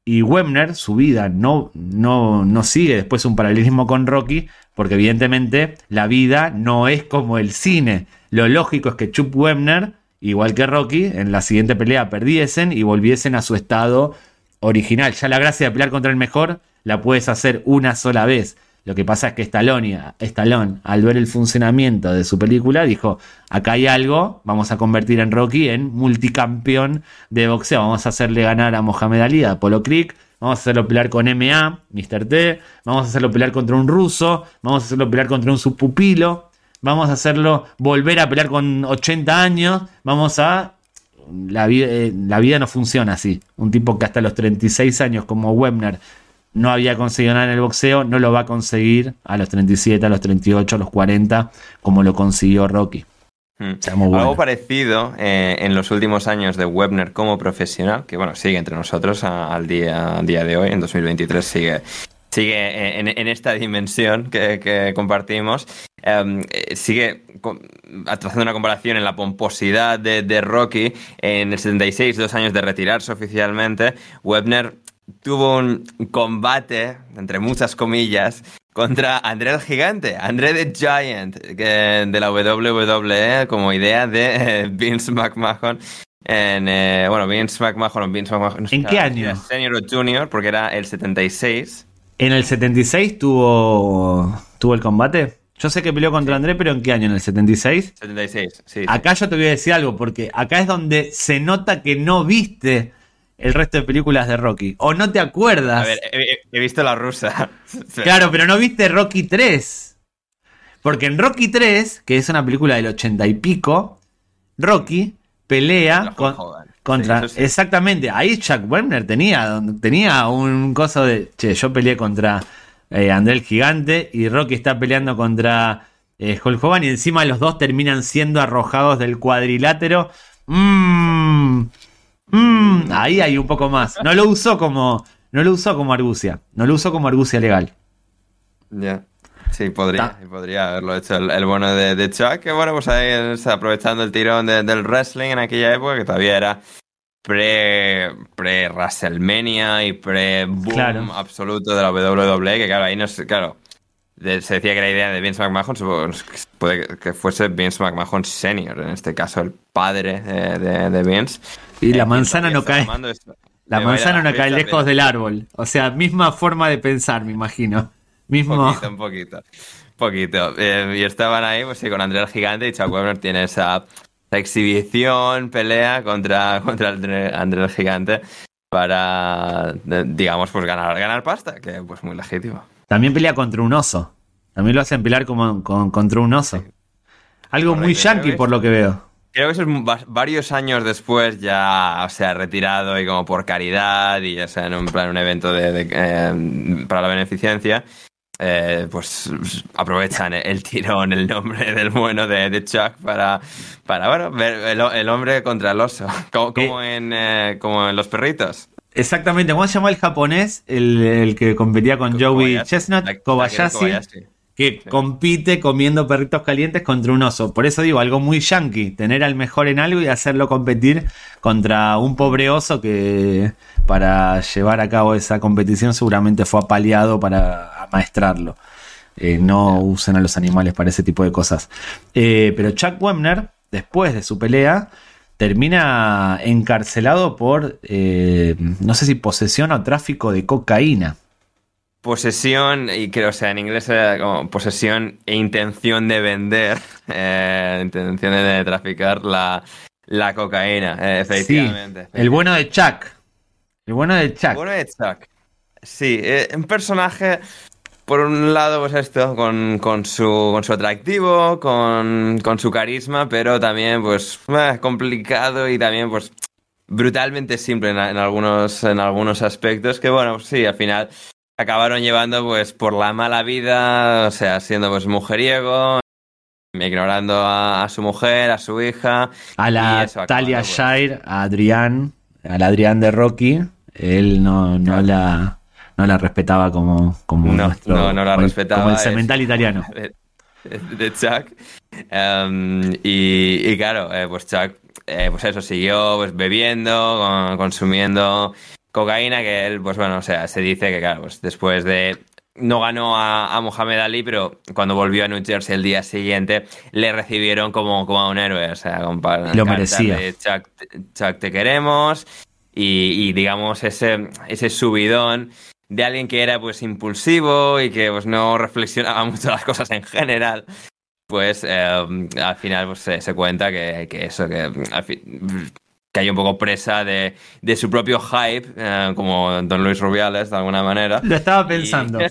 Y Webner, su vida no, no, no sigue después un paralelismo con Rocky, porque evidentemente la vida no es como el cine. Lo lógico es que Chuck Webner, igual que Rocky, en la siguiente pelea perdiesen y volviesen a su estado original. Ya la gracia de pelear contra el mejor la puedes hacer una sola vez. Lo que pasa es que Stallone, Stallone, al ver el funcionamiento de su película, dijo, acá hay algo, vamos a convertir en Rocky en multicampeón de boxeo, vamos a hacerle ganar a Mohamed Ali, a Apollo Creek, vamos a hacerlo pelear con MA, Mr. T, vamos a hacerlo pelear contra un ruso, vamos a hacerlo pelear contra un subpupilo, vamos a hacerlo volver a pelear con 80 años, vamos a... La vida, eh, la vida no funciona así. Un tipo que hasta los 36 años como Webner no había conseguido nada en el boxeo, no lo va a conseguir a los 37, a los 38, a los 40, como lo consiguió Rocky. Hmm. Algo parecido eh, en los últimos años de Webner como profesional, que bueno, sigue entre nosotros al día, día de hoy, en 2023 sigue, sigue en, esta dimensión que, compartimos. Em, eh, sigue trazando una comparación en la pomposidad de, de, Rocky. En el 76, dos años de retirarse oficialmente, Webner tuvo un combate, entre muchas comillas, contra André el Gigante, André the Giant, de la WWE, como idea de eh, Vince McMahon. En, eh, bueno, Vince McMahon, Vince McMahon. ¿En qué año? Senior Junior, porque era el 76. ¿En el 76 tuvo, tuvo el combate? Yo sé que peleó contra André, pero ¿en qué año? ¿En el 76? 76, sí. Acá yo te voy a decir algo, porque acá es donde se nota que no viste el resto de películas de Rocky. O no te acuerdas. A ver, he, visto la rusa. *laughs* claro, pero no viste Rocky 3. Porque en Rocky 3, que es una película del ochenta y pico, Rocky pelea contra. Exactamente, ahí Chuck Werner tenía, tenía un coso de. Che, yo peleé contra eh, André el Gigante y Rocky está peleando contra eh, Hulk Hogan y encima los dos terminan siendo arrojados del cuadrilátero. Mmm Mm, ahí hay un poco más. No lo usó como, no lo usó como argucia. No lo usó como argucia legal. Ya. Sí, podría, podría haberlo hecho el, bueno de, de, Chuck, que bueno, pues ahí aprovechando el tirón del wrestling en aquella época, que todavía era pre, pre WrestleMania y pre boom absoluto de la WWE, que claro, ahí no sé, claro, se decía que la idea de Vince McMahon puede que fuese Vince McMahon Senior, en este caso el padre de, Vince. Y la manzana no cae. La manzana no cae lejos del árbol. O sea, misma forma de pensar, me imagino. Mismo. Un poquito, un poquito. Poquito. Eh, y estaban ahí, pues sí, con André el Gigante y Chuck Weber tiene esa, exhibición, pelea contra, *laughs* contra André el Gigante para, digamos, pues ganar, ganar pasta, que pues muy legítimo. También pelea contra un oso. También lo hacen pelear como contra un oso. Algo muy yankee por lo que veo. creo que eso es varios años después ya se ha retirado y como por caridad y ya sea en un plan un evento de, eh, para la beneficencia. Eh, pues aprovechan el tirón, el nombre *laughs* del bueno de, Chuck para, para bueno, ver el, hombre contra el oso, *laughs* como, en, eh, como en los perritos. Exactamente, ¿cómo se llama el japonés? El, que competía con Joey Chestnut, Kobayashi que compite comiendo perritos calientes contra un oso. Por eso digo, algo muy yankee, tener al mejor en algo y hacerlo competir contra un pobre oso que para llevar a cabo esa competición seguramente fue apaleado para amaestrarlo. Eh, no usen a los animales para ese tipo de cosas. Eh, pero Chuck Webner, después de su pelea, termina encarcelado por, eh, no sé si posesión o tráfico de cocaína posesión, y creo, o sea, en inglés era como posesión e intención de vender, *laughs* eh, intención de, traficar la, la cocaína, eh, efectivamente. el bueno de Chuck. El bueno de Chuck. El bueno de Chuck. Sí, eh, un personaje, por un lado, pues esto, con, con, su, con su atractivo, con, con su carisma, pero también, pues, complicado y también, pues, brutalmente simple en, en, algunos, en algunos aspectos, que bueno, sí, al final acabaron llevando pues por la mala vida, o sea, siendo pues mujeriego, ignorando a, su mujer, a su hija. A la Talia Shire, a Adrián, al Adrián de Rocky, él no, no la no la respetaba como, como nuestro, no, no la respetaba, como el cemental italiano. *laughs* De, Chuck. Em, y, claro, eh, pues Chuck, eh, pues eso, siguió pues bebiendo, consumiendo cocaína que él, pues bueno, o sea, se dice que, claro, pues después de. No ganó a, a Mohamed Ali, pero cuando volvió a New Jersey el día siguiente, le recibieron como, como a un héroe. O sea, con Lo merecía. Chuck, te queremos. Y, digamos, ese, ese subidón de alguien que era pues impulsivo y que pues no reflexionaba *laughs* mucho las cosas en general pues eh, al final pues, se, cuenta que, que eso que al fin, que hay un poco presa de, su propio hype, eh, como Don Luis Rubiales, de alguna manera. Lo estaba pensando. *laughs*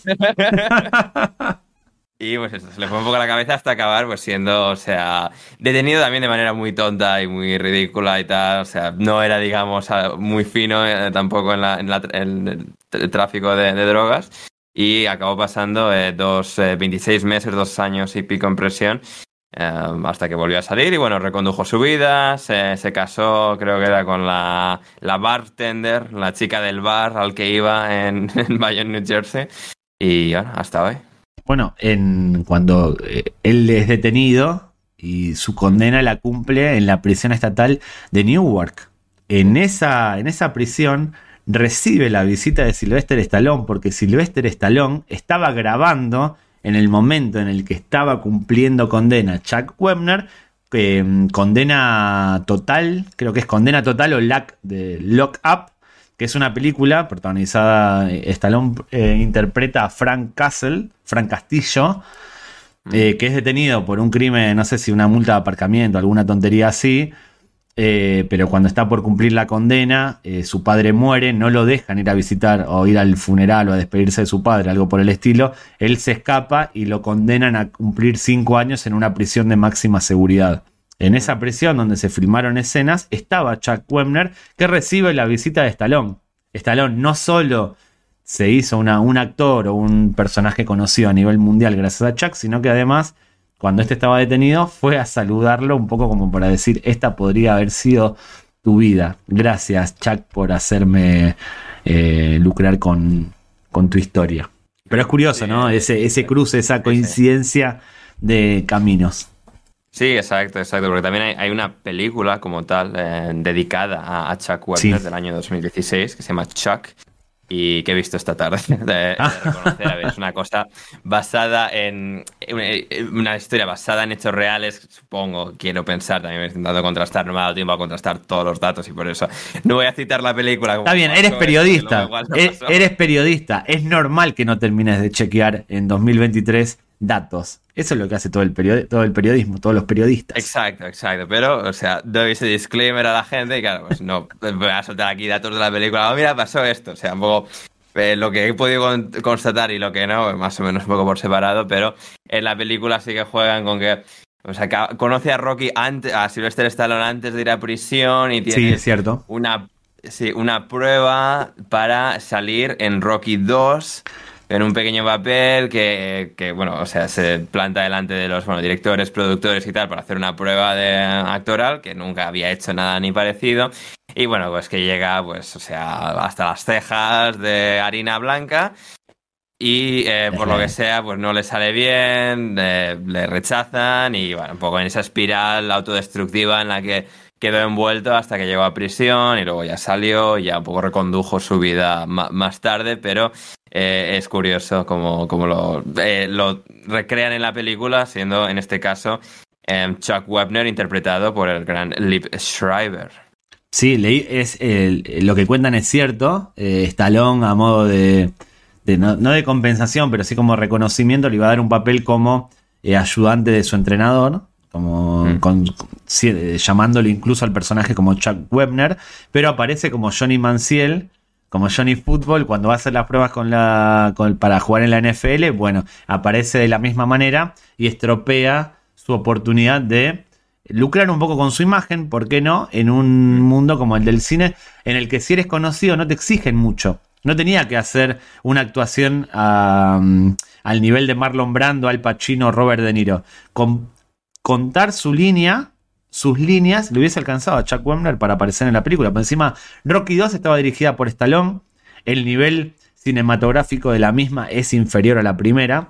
Y, pues eso, se le fue un poco la cabeza hasta acabar pues siendo, o sea, detenido también de manera muy tonta y muy ridícula y tal. O sea, no era, digamos, muy fino eh, tampoco en, el, tráfico de, drogas. Y acabó pasando eh, dos, 26 meses, dos años y pico en presión. Em, hasta que volvió a salir y bueno, recondujo su vida, se, casó, creo que era con la, la, bartender, la chica del bar al que iba en, *laughs* en New Jersey. Y bueno, hasta hoy. Bueno, en, cuando eh, él es detenido y su condena la cumple en la prisión estatal de Newark. En esa, en esa prisión recibe la visita de Sylvester Stallone porque Sylvester Stallone estaba grabando en el momento en el que estaba cumpliendo condena Chuck Webner, mm, condena total, creo que es condena total o lock, de Lock Up, que es una película protagonizada, eh, Stallone eh, interpreta a Frank Castle, Frank Castillo, mm. eh, que es detenido por un crimen, no sé si una multa de aparcamiento, alguna tontería así, eh, pero cuando está por cumplir la condena, eh, su padre muere, no lo dejan ir a visitar o ir al funeral o a despedirse de su padre, algo por el estilo. Él se escapa y lo condenan a cumplir cinco años en una prisión de máxima seguridad. En esa prisión donde se filmaron escenas estaba Chuck Webner que recibe la visita de Stallone. Stallone no solo se hizo un actor o un personaje conocido a nivel mundial gracias a Chuck, sino que además cuando este estaba detenido, fue a saludarlo un poco como para decir, esta podría haber sido tu vida. Gracias, Chuck, por hacerme eh, lucrar con, tu historia. Pero es curioso, ¿no? Ese, ese cruce, esa coincidencia de caminos. Sí, exacto, exacto, porque también hay, una película como tal eh, dedicada a, Chuck Webber del año 2016 que se llama Chuck, y que he visto esta tarde. *laughs* De, reconocer, es una cosa basada en una historia basada en hechos reales, supongo, quiero pensar, también he intentado contrastar, no me ha dado tiempo a contrastar todos los datos y por eso no voy a citar la película. Está bien, eres periodista, e-, eres periodista, es normal que no termines de chequear en 2023 datos. Eso es lo que hace todo el, todo el periodismo, todos los periodistas. Exacto, exacto. Pero, o sea, doy ese disclaimer a la gente y claro, pues no voy a soltar aquí datos de la película. Oh, mira, pasó esto. O sea, un poco eh, lo que he podido constatar y lo que no, más o menos un poco por separado, pero en la película sí que juegan con que O sea, conoce a Rocky antes, a Sylvester Stallone antes de ir a prisión y tiene cierto. una Sí, una prueba para salir en Rocky 2 en un pequeño papel que, que, bueno, o sea, se planta delante de los bueno, directores, productores y tal para hacer una prueba de actoral que nunca había hecho nada ni parecido. Y bueno, pues que llega, pues, o sea, hasta las cejas de harina blanca y eh, por lo que sea, pues no le sale bien, le rechazan y bueno, un poco en esa espiral autodestructiva en la que quedó envuelto hasta que llegó a prisión y luego ya salió y ya un poco recondujo su vida más tarde, pero eh, es curioso como, lo, eh, lo, recrean en la película, siendo en este caso em, Chuck Webner interpretado por el gran Liv Schreiber. Sí, leí, es, lo que cuentan es cierto. Eh, Stallone, a modo de, no, no, de compensación, pero sí como reconocimiento, le iba a dar un papel como ayudante de su entrenador como mm. llamándole incluso al personaje como Chuck Webner, pero aparece como Johnny Manciel, como Johnny Football, cuando va a hacer las pruebas con para jugar en la NFL, bueno, aparece de la misma manera y estropea su oportunidad de lucrar un poco con su imagen, ¿por qué no? En un mundo como el del cine, en el que si eres conocido no te exigen mucho. No tenía que hacer una actuación al nivel de Marlon Brando, Al Pacino, Robert De Niro. Con contar su línea, sus líneas, le hubiese alcanzado a Chuck Wemner para aparecer en la película. Por encima, Rocky 2 estaba dirigida por Stallone. El nivel cinematográfico de la misma es inferior a la primera.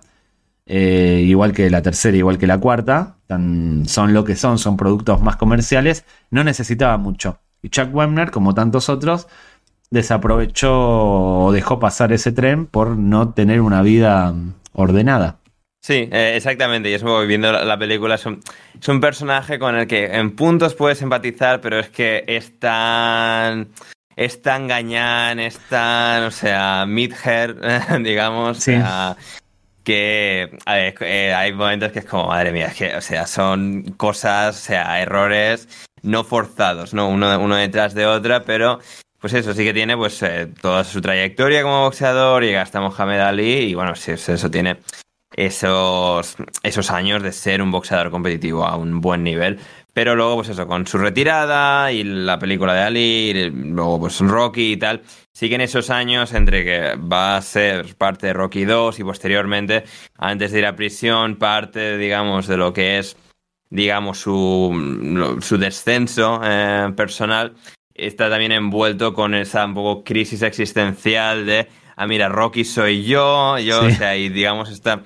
Eh, igual que la tercera, igual que la cuarta. son lo que son, son productos más comerciales. No necesitaba mucho. Y Chuck Wemner, como tantos otros, desaprovechó o dejó pasar ese tren por no tener una vida ordenada. Sí, eh, exactamente. Y eso viendo la, película es un, es un, personaje con el que en puntos puedes empatizar, pero es que es tan. Es tan gañán, es tan. O sea, midhair, *laughs* digamos. que eh, hay momentos que es como, madre mía, es que, o sea, son cosas, o sea, errores no forzados, ¿no? Uno, uno detrás de otra, pero pues eso sí que tiene pues eh, toda su trayectoria como boxeador, llega hasta Mohamed Ali y bueno, sí, eso tiene esos, esos años de ser un boxeador competitivo a un buen nivel. Pero luego, pues eso, con su retirada y la película de Ali, luego pues Rocky y tal, siguen esos años entre que va a ser parte de Rocky 2 y posteriormente, antes de ir a prisión, parte, digamos, de lo que es, digamos, su, su descenso eh, personal, está también envuelto con esa un poco crisis existencial de ah, mira, Rocky soy yo, yo, o sea, y digamos, esta...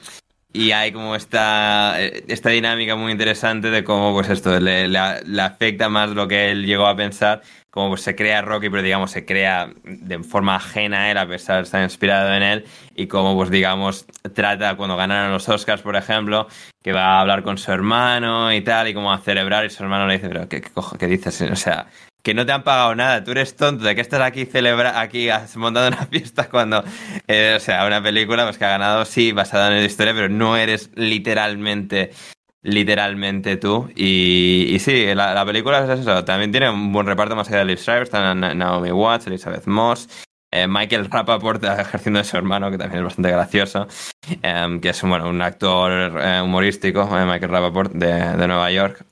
Y hay como esta, esta dinámica muy interesante de cómo, pues esto, le, le, afecta más lo que él llegó a pensar, cómo pues, se crea Rocky, pero digamos, se crea de forma ajena a él, a pesar de estar inspirado en él, y cómo, pues digamos, trata cuando ganaron los Oscars, por ejemplo, que va a hablar con su hermano y tal, y como a celebrar, y su hermano le dice, pero ¿qué, qué, qué dices? O sea, que no te han pagado nada, tú eres tonto, ¿de qué estás aquí celebra aquí montando una *laughs* fiesta cuando, eh, o sea, una película pues que ha ganado, sí, basada en la historia, pero no eres literalmente, literalmente tú. Y, sí, la, película es eso, también tiene un buen reparto más allá de Liv Schreiber, están Naomi Watts, Elizabeth Moss, eh, Michael Rappaport *laughs* ejerciendo de su hermano, que también es bastante gracioso, em, que es bueno, un actor eh, humorístico, Michael Rappaport de, de Nueva York.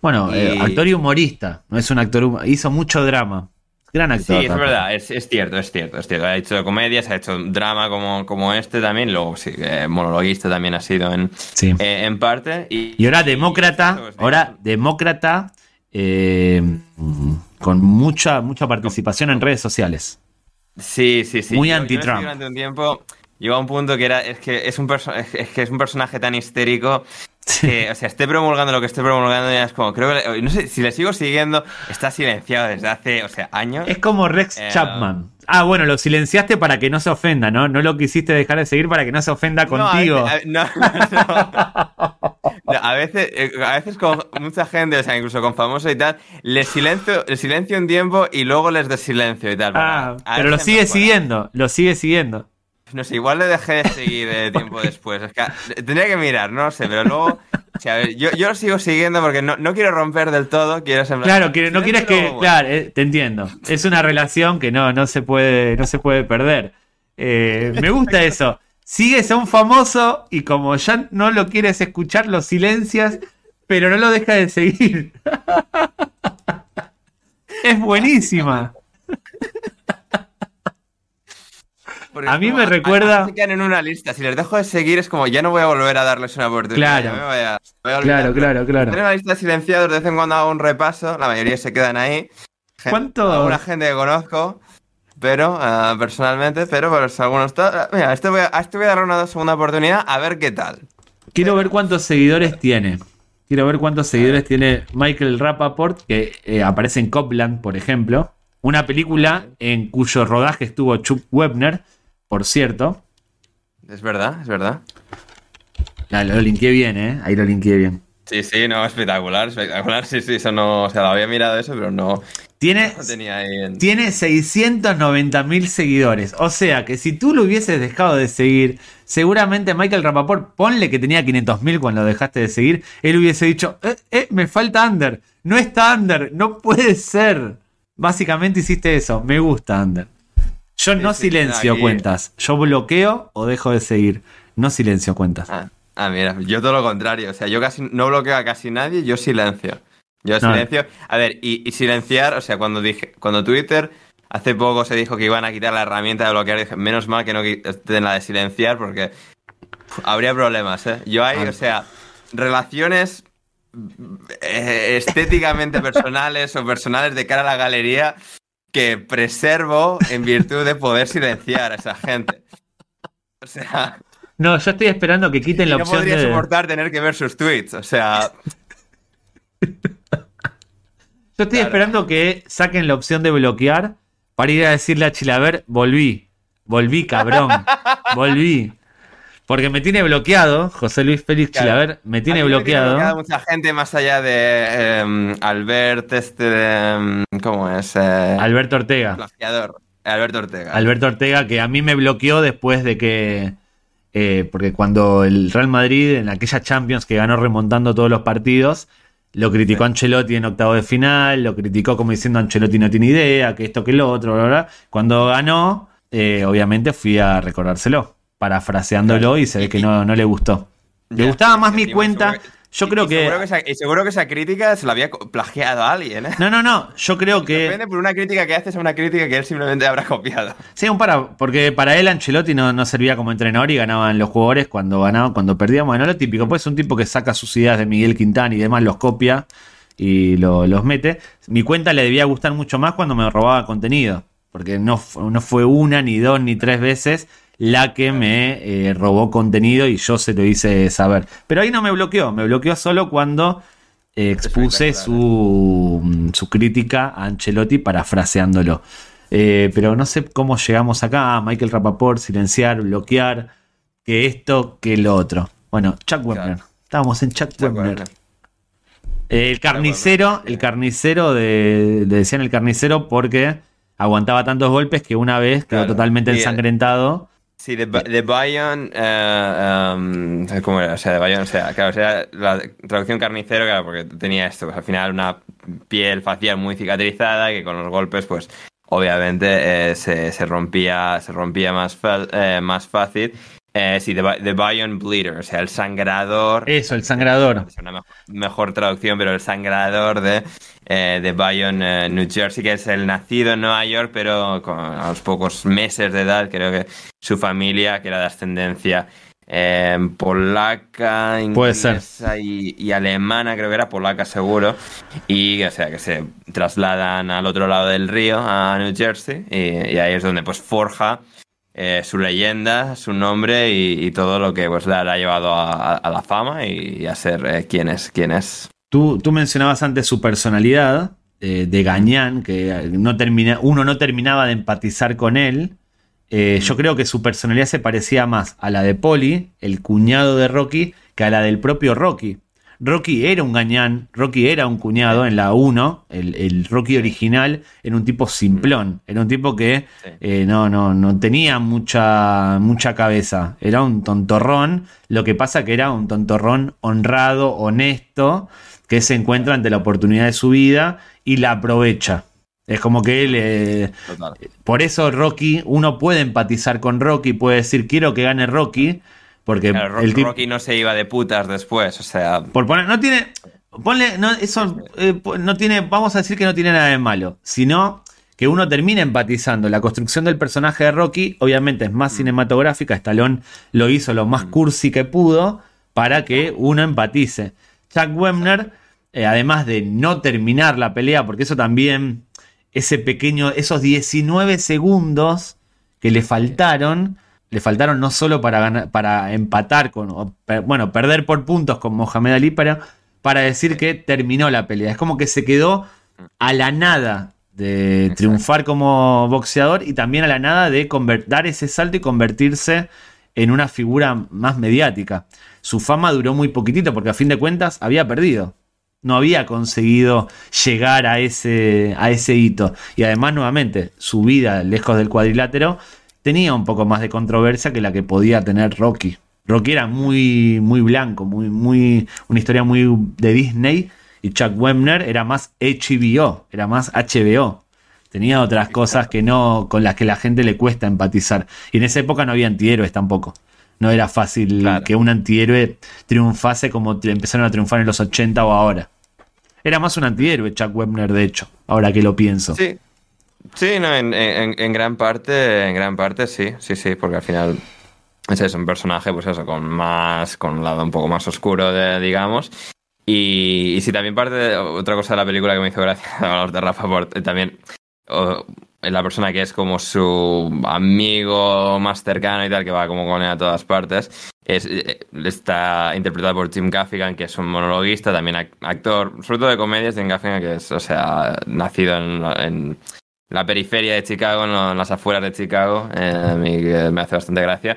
Bueno, eh, actor y humorista, no es un actor, hizo mucho drama. Gran actor. Sí, es verdad, es, cierto, es cierto, es cierto. Ha hecho comedias, ha hecho drama como, como este también, luego sí, eh, monologuista también ha sido en, eh, en parte. Y, ahora demócrata, ahora demócrata con mucha, mucha participación en redes sociales. Sí, sí, sí. Muy anti-Trump. Durante un tiempo llegó a un punto que era, es que es un, es que es un personaje tan histérico que, o sea, esté promulgando lo que esté promulgando, ya es como, creo que, no sé, si le sigo siguiendo, está silenciado desde hace, o sea, años. Es como Rex eh, Chapman. Ah, bueno, lo silenciaste para que no se ofenda, ¿no? No lo quisiste dejar de seguir para que no se ofenda contigo. *laughs* No, a veces, eh, a veces con mucha gente, o sea, incluso con famosos y tal, les silencio, les silencio un tiempo y luego les silencio y tal. Ah, pero lo sigue siguiendo, lo sigue siguiendo. No sé, igual le dejé de seguir de *laughs* tiempo después. Es que tendría que mirar, no sé, pero luego. yo, yo lo sigo siguiendo porque no, no quiero romper del todo, quiero Claro, no quieres que. Claro, eh, te entiendo. Es una relación que no, no, se, puede, no se puede perder. Eh, me gusta eso. Sigues a un famoso y como ya no lo quieres escuchar, lo silencias pero no lo deja de seguir. *laughs* es buenísima. A mí me recuerda. Se quedan en una lista. Si les dejo de seguir, es como ya no voy a volver a darles una oportunidad. Claro. claro, claro, claro. Tengo una lista de silenciados, de vez en cuando hago un repaso. La mayoría se quedan ahí. ¿Cuánto? Alguna gente que conozco, pero uh, personalmente, pero pues, algunos. Mira, este voy a, a este voy a darle una segunda oportunidad a ver qué tal. Quiero ver cuántos seguidores tiene. Quiero ver cuántos seguidores tiene Michael Rappaport, que eh, aparece en Copland, por ejemplo. Una película en cuyo rodaje estuvo Chuck Webner, por cierto. Es verdad, es verdad. lo linké bien, ¿eh? Ahí lo linké bien. Sí, sí, no, espectacular, espectacular. Sí, sí, eso no. O sea, lo había mirado eso, pero no. Tiene, tiene 690 mil seguidores. O sea que si tú lo hubieses dejado de seguir, seguramente Michael Rapaport, ponle que tenía 500 mil cuando dejaste de seguir, él hubiese dicho: eh, eh, me falta Under. No está Under, no puede ser. Básicamente hiciste eso. Me gusta Under. Yo no silencio cuentas. Yo bloqueo o dejo de seguir. No silencio cuentas. Ah, ah, mira, yo todo lo contrario. O sea, yo casi no bloqueo a casi nadie, yo silencio. Yo silencio. A ver, y, silenciar, o sea, cuando dije, cuando Twitter hace poco se dijo que iban a quitar la herramienta de bloquear, dije, menos mal que no quiten la de silenciar porque habría problemas, ¿eh? Yo hay, o sea, relaciones eh, estéticamente *laughs* personales o personales de cara a la galería que preservo en virtud de poder silenciar a esa gente. O sea. No, yo estoy esperando que quiten la opción. No podría soportar tener que ver sus tweets. O sea. Yo estoy esperando que saquen la opción de bloquear para ir a decirle a Chilaver, volví. Volví, cabrón. volví. Porque me tiene bloqueado, José Luis Félix Chilaver, me tiene bloqueado. bloqueado mucha gente más allá de em, Albert, este. Em, ¿Cómo es? Eh, Alberto Ortega. Alberto Ortega. Alberto Ortega, que a mí me bloqueó después de que. Eh, porque cuando el Real Madrid, en aquella Champions que ganó remontando todos los partidos, lo criticó Ancelotti en octavo de final, lo criticó como diciendo Ancelotti no tiene idea, que esto, que lo otro, bla, bla. Cuando ganó, eh, obviamente fui a recordárselo parafraseándolo y se ve que no, no le gustó. Le gustaba más mi cuenta. Yo creo que. Seguro que, esa, seguro que esa crítica se la había plagiado a alguien, ¿eh? No, no, no. Yo creo que. Depende por una crítica que haces a una crítica que él simplemente habrá copiado. Sí, un para. Porque para él Ancelotti no, no servía como entrenador y ganaban los jugadores cuando ganaban, cuando perdíamos. Bueno, lo típico. Pues es un tipo que saca sus ideas de Miguel Quintana y demás, los copia y los mete. Mi cuenta le debía gustar mucho más cuando me robaba contenido. Porque no, no fue una, ni dos, ni tres veces la que me eh, robó contenido y yo se lo hice saber. Pero ahí no me bloqueó, me bloqueó solo cuando eh, expuse su, mm, su, crítica a Ancelotti parafraseándolo. Eh, pero no sé cómo llegamos acá, Michael Rapaport, silenciar, bloquear, que esto, que lo otro. Bueno, Chuck Webner. Estábamos en Chuck, Webner. El carnicero, el carnicero de, le decían el carnicero porque aguantaba tantos golpes que una vez quedó totalmente ensangrentado Sí, de, de Bayern, eh, um, ¿cómo era? O sea, de Bayern, o sea, claro, o sea, la traducción carnicero, claro, porque tenía esto, pues al final una piel facial muy cicatrizada que con los golpes, pues obviamente eh, se, se, rompía, se rompía más, eh, más fácil. Eh, sí, The, Bayern Bleeder, o sea, el sangrador. Eso, el sangrador. Es una mejor, traducción, pero el sangrador de, eh, de Bayonne, eh, New Jersey, que es el nacido en Nueva York, pero con, a los pocos meses de edad, creo que su familia, que era de ascendencia eh, polaca, inglesa y, y, alemana, creo que era polaca seguro, y o sea que se trasladan al otro lado del río, a New Jersey, y, y ahí es donde pues forja eh, su leyenda, su nombre y, todo lo que pues, le ha llevado a, la fama y, a ser eh, quien es. Quien es. Tú, tú mencionabas antes su personalidad eh, de Gañán, que no termina, uno no terminaba de empatizar con él. yo creo que su personalidad se parecía más a la de Polly, el cuñado de Rocky, que a la del propio Rocky. Rocky era un gañán, Rocky era un cuñado en la 1, el, Rocky original era un tipo simplón, era un tipo que eh, no, no, no tenía mucha, mucha cabeza, era un tontorrón, lo que pasa que era un tontorrón honrado, honesto, que se encuentra ante la oportunidad de su vida y la aprovecha. Es como que él. Eh, por eso Rocky, uno puede empatizar con Rocky, puede decir quiero que gane Rocky, porque el Rocky no se iba de putas después, o sea. Por poner, no tiene. Ponle, no, eso eh, no tiene, vamos a decir que no tiene nada de malo, sino que uno termina empatizando. La construcción del personaje de Rocky, obviamente, es más mm. cinematográfica. Stallone lo hizo lo más mm. cursi que pudo para que uno empatice. Chuck Webner, eh, además de no terminar la pelea, porque eso también, ese pequeño, esos 19 segundos que le faltaron, le faltaron no solo para, para empatar con, bueno, perder por puntos con Mohamed Ali, pero para decir que terminó la pelea. Es como que se quedó a la nada de triunfar como boxeador y también a la nada de dar ese salto y convertirse en una figura más mediática. Su fama duró muy poquitito porque a fin de cuentas había perdido. No había conseguido llegar a ese, a ese hito. Y además, nuevamente, su vida lejos del cuadrilátero tenía un poco más de controversia que la que podía tener Rocky. Rocky era muy, muy blanco, muy, muy, una historia muy de Disney y Chuck Webner era más HBO, era más HBO. Tenía otras cosas que no, con las que la gente le cuesta empatizar. Y en esa época no había antihéroes tampoco. No era fácil que un antihéroe triunfase como empezaron a triunfar en los 80 o ahora. Era más un antihéroe Chuck Webner, de hecho, ahora que lo pienso. Sí. Sí, no, en, en, gran parte, en gran parte sí, sí, sí, porque al final ese es un personaje, pues eso, con más, con un lado un poco más oscuro, de, digamos, y, si también parte de otra cosa de la película que me hizo gracia, *laughs* hablar de Rafa Port, eh, también la persona que es como su amigo más cercano y tal, que va como con él a todas partes, es, eh, está interpretado por Tim Gaffigan, que es un monologuista, también actor, sobre todo de comedias, Tim Gaffigan, que es, o sea, nacido en, la periferia de Chicago, en, las afueras de Chicago, eh, me hace bastante gracia.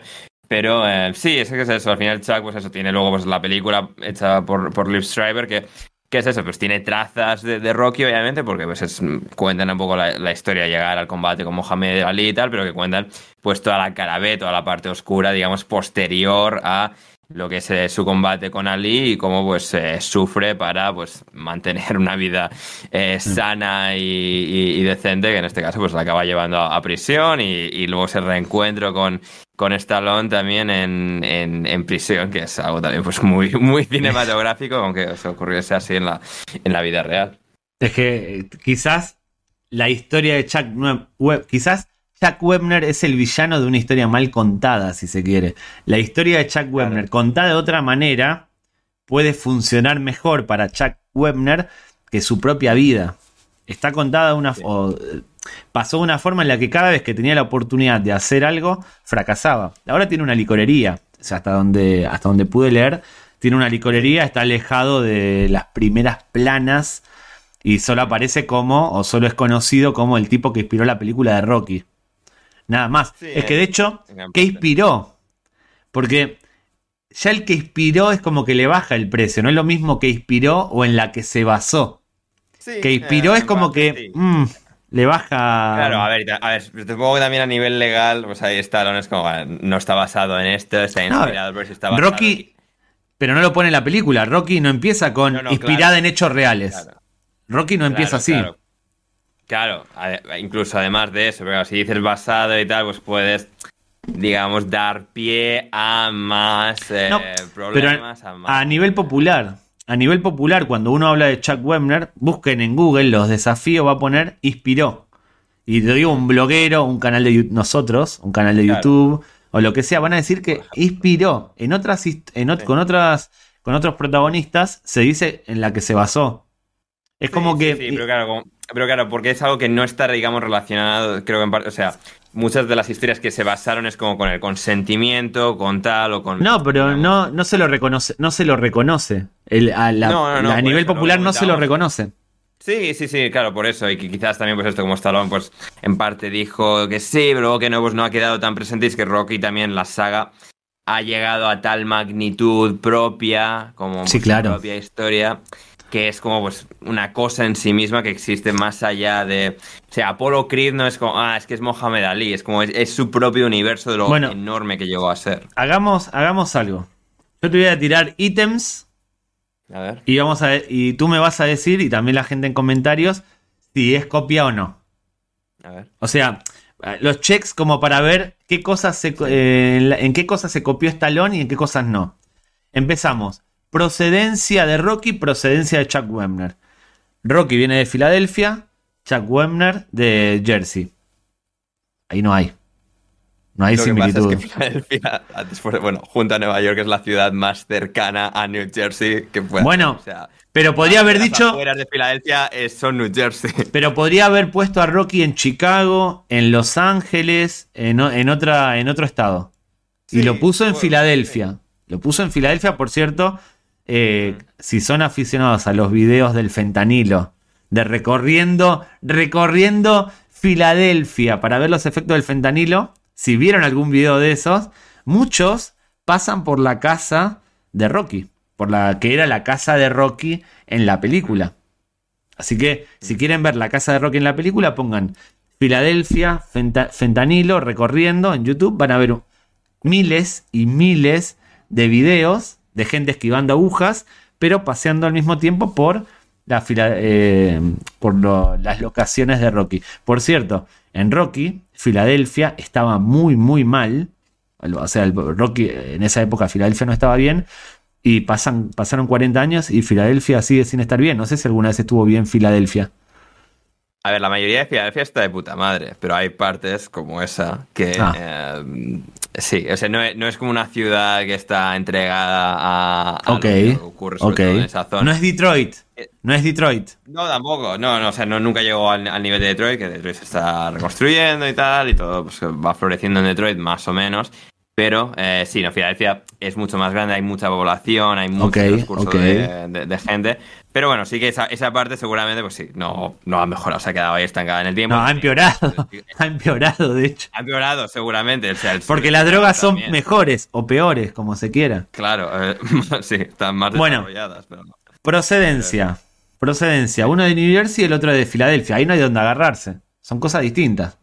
Pero eh, sí, es que es eso. Al final, Chuck, pues eso, tiene luego pues, la película hecha por, por Liv Schreiber, que, ¿qué es eso? Pues tiene trazas de, Rocky, obviamente, porque pues es, cuentan un poco la, la, historia de llegar al combate con Mohamed Ali y tal, pero que cuentan pues toda la cara B, toda la parte oscura, digamos, posterior a lo que es eh, su combate con Ali y cómo pues eh, sufre para pues mantener una vida eh, mm. sana y, decente que en este caso pues la acaba llevando a, prisión y, luego ese reencuentro con, con Stallone también en, en, prisión que es algo también pues muy, muy cinematográfico *laughs* aunque se ocurriese así en la, en la vida real. Es que quizás la historia de Chuck quizás Chuck Webner es el villano de una historia mal contada, si se quiere. La historia de Chuck Webner, contada de otra manera, puede funcionar mejor para Chuck Webner que su propia vida. Está contada una pasó de una forma en la que cada vez que tenía la oportunidad de hacer algo, fracasaba. Ahora tiene una licorería, o sea, hasta donde, hasta donde pude leer, tiene una licorería, está alejado de las primeras planas y solo aparece como, o solo es conocido como el tipo que inspiró la película de Rocky. Nada más. es que de hecho, ¿qué inspiró? Porque ya el que inspiró es como que le baja el precio. No es lo mismo que inspiró o en la que se basó. que inspiró eh, es como que mm, le baja. Claro, a ver, a ver, supongo que también a nivel legal, pues ahí está, no es como no está basado en esto, está inspirado, pero si está basado Rocky, pero no lo pone en la película. Rocky no empieza con inspirada en hechos reales. Rocky no empieza así. Claro, incluso además de eso, pero si dices basado y tal, pues puedes, digamos, dar pie a más eh, problemas. a, nivel popular, a nivel popular, cuando uno habla de Chuck Webner, busquen en Google los desafíos, va a poner inspiró. Y te digo un bloguero, un canal de nosotros, un canal de YouTube o lo que sea, van a decir que inspiró. En otras, en con otras, con otros protagonistas se dice en la que se basó. Es como que. Sí, pero claro, pero claro, porque es algo que no está, digamos, relacionado, creo que en parte. O sea, muchas de las historias que se basaron es como con el consentimiento, con tal o con. No, pero no, no se lo reconoce, no se lo reconoce. a, nivel popular no se lo reconoce. Sí, sí, sí, claro, por eso. Y que quizás también, pues esto como Stallone, pues en parte dijo que sí, pero luego que no, pues no ha quedado tan presente. Y es que Rocky también, la saga, ha llegado a tal magnitud propia, como sí, claro. propia historia, que es como pues una cosa en sí misma que existe más allá de... O sea, Apollo Creed no es como, ah, es que es Mohamed Ali, es como, es, su propio universo de lo enorme que llegó a ser. Hagamos, hagamos algo. Yo te voy a tirar ítems. A ver. Y, vamos a, y tú me vas a decir, y también la gente en comentarios, si es copia o no. A ver. O sea, los checks como para ver qué cosas se, eh, en, qué cosas se copió Stallone y en qué cosas no. Empezamos. Procedencia de Rocky, procedencia de Chuck Webner. Rocky viene de Filadelfia, Chuck Webner de Jersey. Ahí no hay. No hay similitud. Filadelfia, bueno, junto a Nueva York, es la ciudad más cercana a New Jersey que. Bueno, pero podría haber dicho. de Filadelfia son New Jersey. *laughs* Pero podría haber puesto a Rocky en Chicago, en Los Ángeles, en, otra, en otro estado. y lo puso en Filadelfia. Lo puso en Filadelfia, por cierto. Eh, si son aficionados a los videos del fentanilo, de recorriendo, recorriendo Filadelfia para ver los efectos del fentanilo, si vieron algún video de esos, muchos pasan por la casa de Rocky, por la que era la casa de Rocky en la película. Así que si quieren ver la casa de Rocky en la película, pongan Filadelfia, fentanilo, recorriendo en YouTube, van a ver miles y miles de videos de gente esquivando agujas, pero paseando al mismo tiempo por, eh, las locaciones de Rocky. Por cierto, en Rocky, Filadelfia estaba muy, muy mal. O sea, el Rocky en esa época Filadelfia no estaba bien. Y pasan, pasaron 40 años y Filadelfia sigue sin estar bien. No sé si alguna vez estuvo bien Filadelfia. A ver, la mayoría de Filadelfia está de puta madre, pero hay partes como esa que ah. eh, sí, o sea, no es, como una ciudad que está entregada a, lo que ocurre en esa zona. No es Detroit. Eh, no es Detroit. No, tampoco. No, no, o sea, no, nunca llegó al, nivel de Detroit, que Detroit se está reconstruyendo y tal, y todo pues, va floreciendo en Detroit más o menos. Pero eh, sí, no, Filadelfia es mucho más grande, hay mucha población, hay mucho de, gente. Pero bueno, sí que esa, esa, parte seguramente, pues sí, no, no ha mejorado, se ha quedado ahí estancada en el tiempo. No, ha empeorado. *laughs* ha empeorado, de hecho. Ha empeorado, seguramente. Porque las drogas son mejores o peores, como se quiera. Claro, eh, *laughs* sí, están más desarrolladas. Pero Procedencia. Procedencia. Uno de New Jersey y el otro de Filadelfia. Ahí no hay donde agarrarse. Son cosas distintas.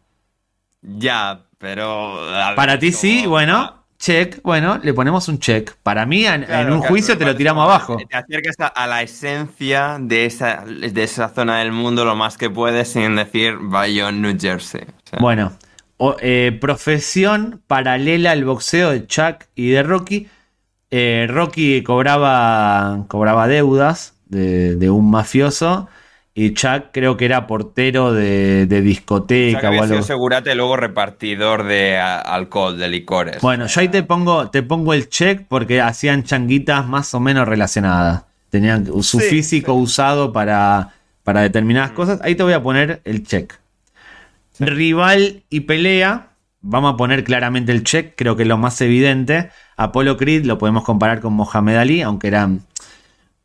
Ya, pero. Para ti sí, bueno. Check, bueno, le ponemos un check. Para mí, en, un juicio te lo tiramos abajo. Te acercas a, la esencia de esa, de esa zona del mundo lo más que puedes sin decir Bayonne, New Jersey. Bueno, eh, profesión paralela al boxeo de Chuck y de Rocky. Eh, Rocky cobraba, cobraba deudas de, de un mafioso y Chuck creo que era portero de, discoteca o, algo. segurate luego repartidor de alcohol, de licores. Bueno, yo ahí te pongo, te pongo el check porque hacían changuitas más o menos relacionadas. Tenían su físico usado para, para determinadas mm. cosas. Ahí te voy a poner el check. Rival y pelea. Vamos a poner claramente el check, creo que es lo más evidente. Apolo Creed lo podemos comparar con Mohamed Ali, aunque era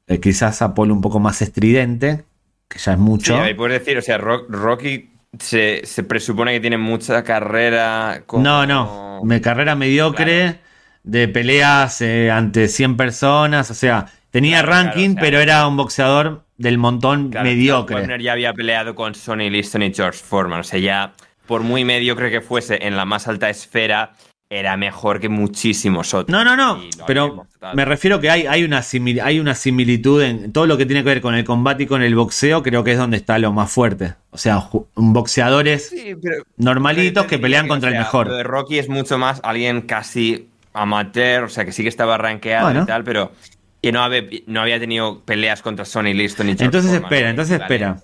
eh, quizás Apolo un poco más estridente que ya es mucho. Sí, ahí puedes decir, o sea, Rocky se, presupone que tiene mucha carrera. No, no, me, carrera mediocre de peleas eh, ante 100 personas, o sea, tenía ranking, pero era un boxeador del montón mediocre. Ya había peleado con Sonny Liston y George Foreman, o sea, ya por muy mediocre que fuese en la más alta esfera, era mejor que muchísimos otros. No, no, no. Pero me refiero que hay, hay, una hay una similitud en todo lo que tiene que ver con el combate y con el boxeo. Creo que es donde está lo más fuerte. O sea, boxeadores normalitos que pelean contra el mejor. Lo de Rocky es mucho más alguien casi amateur, o sea, que sí que estaba rankeado y tal, pero que no había, no había tenido peleas contra Sonny Liston y Entonces espera, entonces espera.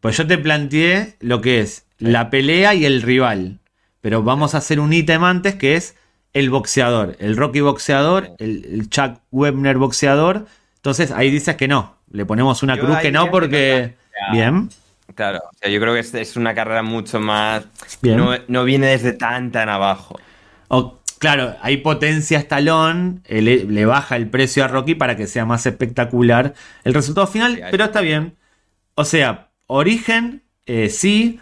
Pues yo te planteé lo que es la pelea y el rival. Pero vamos a hacer un ítem antes que es el boxeador, el Rocky boxeador, el, Chuck Webner boxeador. Entonces ahí dices que no. Le ponemos una cruz que no porque. Bien. Claro, o sea, yo creo que es, una carrera mucho más. No, viene desde tan tan abajo. claro, hay potencia estalón, le, le, baja el precio a Rocky para que sea más espectacular el resultado final, pero está bien. O sea, origen, eh, sí,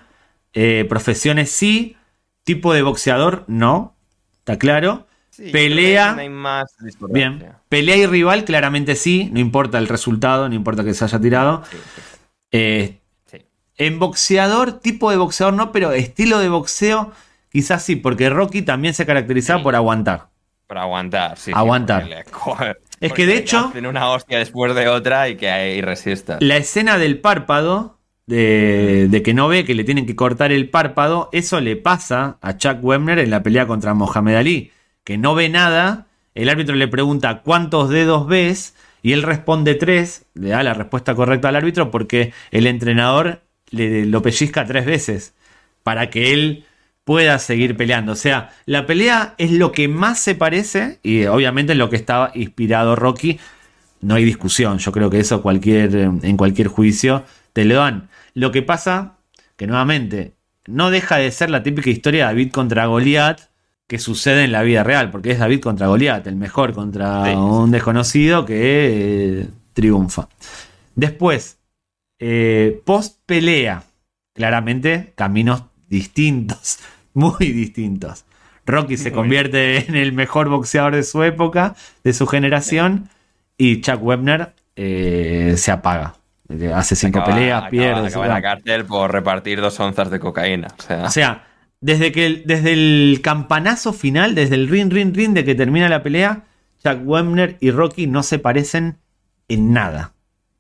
eh, profesiones sí, Tipo de boxeador, no. Está claro. pelea. bien. Pelea y rival, claramente sí. No importa el resultado, no importa que se haya tirado. Eh, en boxeador, tipo de boxeador no, pero estilo de boxeo, quizás sí, porque Rocky también se caracterizaba por aguantar. Por aguantar, sí. Aguantar. es que de hecho. Hacen una hostia después de otra y que ahí resista. La escena del párpado de, que no ve que le tienen que cortar el párpado, eso le pasa a Chuck Webner en la pelea contra Mohamed Ali, que no ve nada, el árbitro le pregunta cuántos dedos ves y él responde tres, le da la respuesta correcta al árbitro porque el entrenador le, lo pellizca tres veces para que él pueda seguir peleando. O sea, la pelea es lo que más se parece y obviamente en lo que estaba inspirado Rocky. No hay discusión, yo creo que eso cualquier, en cualquier juicio te lo dan. Lo que pasa que nuevamente no deja de ser la típica historia de David contra Goliat que sucede en la vida real, porque es David contra Goliat, el mejor contra un desconocido que eh, triunfa. Después, eh, post pelea, claramente caminos distintos, *laughs* muy distintos. Rocky se convierte en el mejor boxeador de su época, de su generación, y Chuck Webner eh, se apaga. Hace cinco peleas, pierde. Acaba la cárcel por repartir dos onzas de cocaína. O sea, desde, que, desde el campanazo final, desde el ring, ring, ring de que termina la pelea, Chuck Webner y Rocky no se parecen en nada.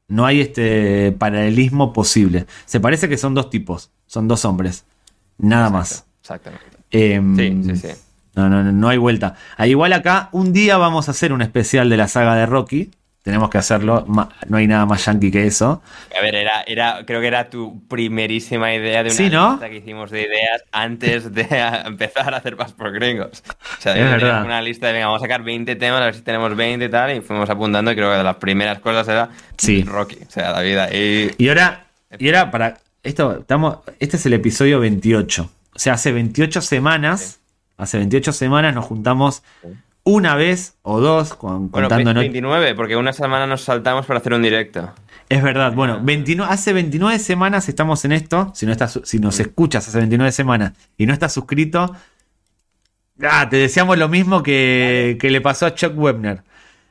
No hay este paralelismo posible. Se parece que son dos tipos, son dos hombres. Nada más. Exactamente. Em, sí, sí, sí. No, no, no hay vuelta. Ah, igual acá, un día vamos a hacer un especial de la saga de Rocky. Tenemos que hacerlo. No hay nada más yankee que eso. A ver, era, era, creo que era tu primerísima idea de una lista que hicimos de ideas antes de *laughs* empezar a hacer Pas por Gringos. O sea, una lista de, venga, vamos a sacar 20 temas, a ver si tenemos 20 y tal. Y fuimos apuntando y creo que de las primeras cosas era Rocky. O sea, la vida. Y, y ahora, y ahora para. Esto, estamos, este es el episodio 28. O sea, hace 28 semanas. Hace 28 semanas nos juntamos una vez o dos, con, bueno, contando 29, porque una semana nos saltamos para hacer un directo. Es verdad, bueno, 29, hace 29 semanas estamos en esto. Si, no estás, si nos escuchas hace 29 semanas y no estás suscrito, ah, te deseamos lo mismo que, que le pasó a Chuck Webner.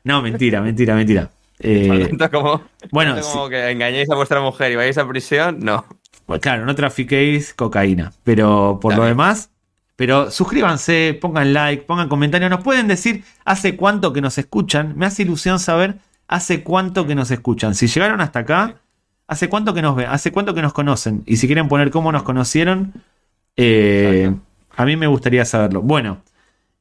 No, mentira, *laughs* mentira, mentira. Eh, como, bueno, como que engañéis a vuestra mujer y vais a prisión, no. Pues claro, no trafiquéis cocaína. Pero por lo demás, pero suscríbanse, pongan like, pongan comentarios. Nos pueden decir hace cuánto que nos escuchan. Me hace ilusión saber hace cuánto que nos escuchan. Si llegaron hasta acá, hace cuánto que nos ven, hace cuánto que nos conocen. Y si quieren poner cómo nos conocieron, eh, a mí me gustaría saberlo. Bueno.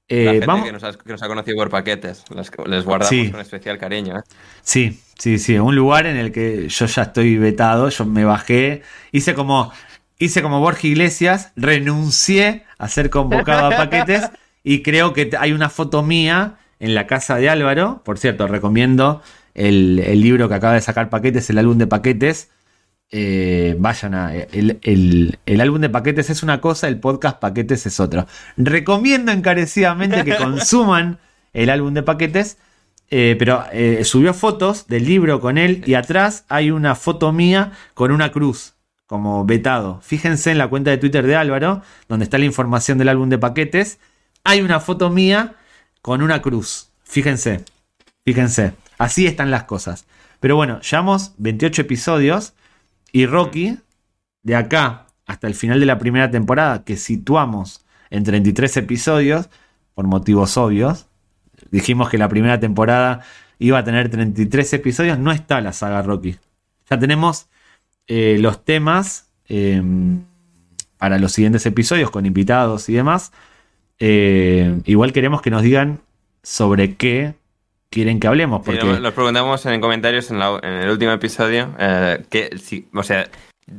Eh, vamos... que, nos ha, conocido por paquetes, les, guardamos con especial cariño. ¿eh? Sí, sí, sí, un lugar en el que yo ya estoy vetado, yo me bajé, hice como, hice como Borja Iglesias, renuncié a ser convocado a paquetes *laughs* y creo que hay una foto mía en la casa de Álvaro. Por cierto, recomiendo el, libro que acaba de sacar paquetes, el álbum de paquetes. Eh, vayan a. El, álbum de paquetes es una cosa, el podcast paquetes es otra. Recomiendo encarecidamente que *laughs* consuman el álbum de paquetes. Eh, pero eh, subió fotos del libro con él y atrás hay una foto mía con una cruz como vetado. Fíjense en la cuenta de Twitter de Álvaro, donde está la información del álbum de paquetes. Hay una foto mía con una cruz. Fíjense, fíjense. Así están las cosas. Pero bueno, llevamos 28 episodios y Rocky, de acá hasta el final de la primera temporada, que situamos en 33 episodios, por motivos obvios, dijimos que la primera temporada iba a tener 33 episodios, no está la saga Rocky. Ya tenemos eh, los temas em, para los siguientes episodios con invitados y demás. Eh, igual queremos que nos digan sobre qué quieren que hablemos. Porque... Los preguntamos en comentarios en, el último episodio. Eh, que, o sea,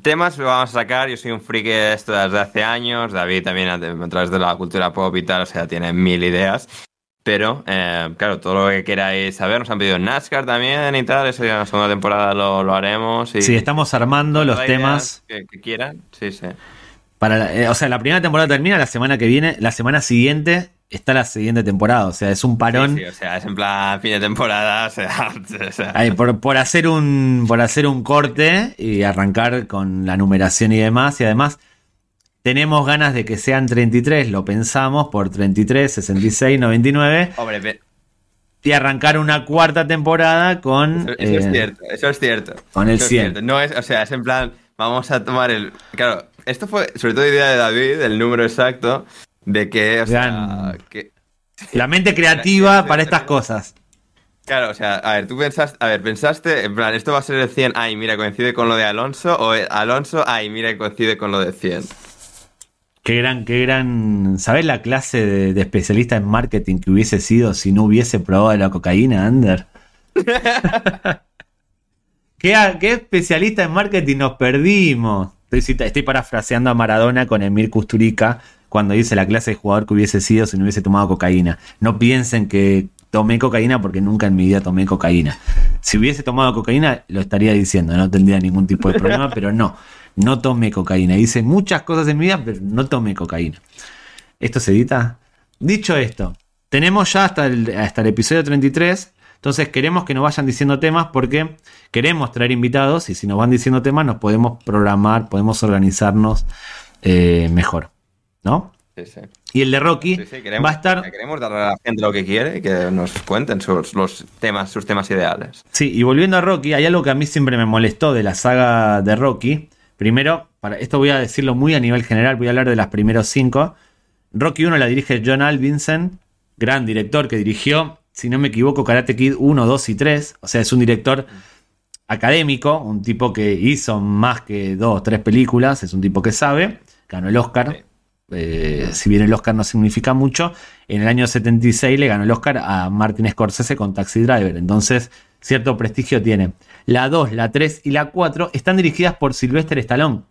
temas lo vamos a sacar. Yo soy un friki de esto desde hace años. David también a través de la cultura pop y tal. O sea, tiene mil ideas. Pero, eh, claro, todo lo que queráis saber, nos han pedido NASCAR también y tal, eso ya en la segunda temporada lo, haremos. Y sí, estamos armando los temas. Que, quieran, sí, sí. Para, eh, o sea, la primera temporada termina la semana que viene, la semana siguiente está la siguiente temporada, o sea, es un parón. Sí, o sea, es en plan fin de temporada, o sea, *laughs* por, por, hacer un, por hacer un corte y arrancar con la numeración y demás, y además tenemos ganas de que sean 33, lo pensamos, por 33, 66, 99. y arrancar una cuarta temporada con. Eso, es eh, cierto, eso es cierto. Con el 100. no es, o sea, es en plan, vamos a tomar el. Claro, esto fue sobre todo idea de David, el número exacto, de que. O sea, que la mente creativa *laughs* para estas cosas. Claro, o sea, a ver, tú pensaste, a ver, pensaste, en plan, esto va a ser el 100, ay, mira, coincide con lo de Alonso, o Alonso, ay, mira, coincide con lo de 100. Qué gran, qué gran. ¿Sabes la clase de, especialista en marketing que hubiese sido si no hubiese probado la cocaína, Ander? *laughs* ¿Qué, ¿Qué, especialista en marketing nos perdimos? Estoy, estoy parafraseando a Maradona con Emir Kusturica cuando dice la clase de jugador que hubiese sido si no hubiese tomado cocaína. No piensen que tomé cocaína porque nunca en mi vida tomé cocaína. Si hubiese tomado cocaína, lo estaría diciendo, no tendría ningún tipo de problema, *laughs* pero no, no tomé cocaína. Hice muchas cosas en mi vida, pero no tomé cocaína. ¿Esto se edita? Dicho esto, tenemos ya hasta el, hasta el episodio 33. Entonces queremos que nos vayan diciendo temas porque queremos traer invitados y si nos van diciendo temas nos podemos programar, podemos organizarnos eh, mejor. ¿no? Sí, sí. Y el de Rocky va a estar. Queremos darle a la gente lo que quiere y que nos cuenten sus, los temas, sus temas ideales. Sí, y volviendo a Rocky, hay algo que a mí siempre me molestó de la saga de Rocky. Primero, para esto voy a decirlo muy a nivel general, voy a hablar de las primeros cinco. Rocky 1 la dirige John Alvinson, gran director que dirigió, si no me equivoco, Karate Kid 1, 2 y 3. O sea, es un director académico, un tipo que hizo más que dos o tres películas, es un tipo que sabe, ganó el Oscar. Eh, si bien el Oscar no significa mucho, en el año 76 le ganó el Oscar a Martin Scorsese con Taxi Driver. Entonces, cierto prestigio tiene. La 2, la 3 y la 4 están dirigidas por Sylvester Stallone,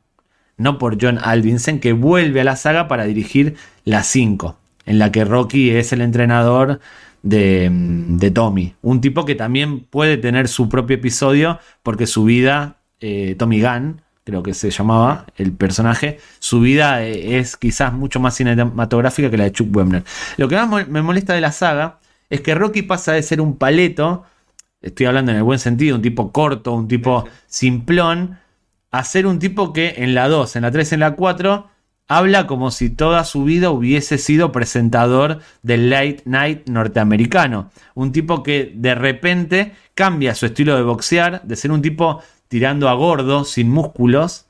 no por John Alvinson, que vuelve a la saga para dirigir la 5, en la que Rocky es el entrenador de, de Tommy. Un tipo que también puede tener su propio episodio porque su vida, eh, Tommy Gunn, creo que se llamaba el personaje, su vida eh, es quizás mucho más cinematográfica que la de Chuck Webner. Lo que más me molesta de la saga es que Rocky pasa de ser un paleto, estoy hablando en el buen sentido, un tipo corto, un tipo simplón, a ser un tipo que en la 2, en la 3, en la 4 habla como si toda su vida hubiese sido presentador del late night norteamericano. Un tipo que de repente cambia su estilo de boxear, de ser un tipo tirando a gordo, sin músculos.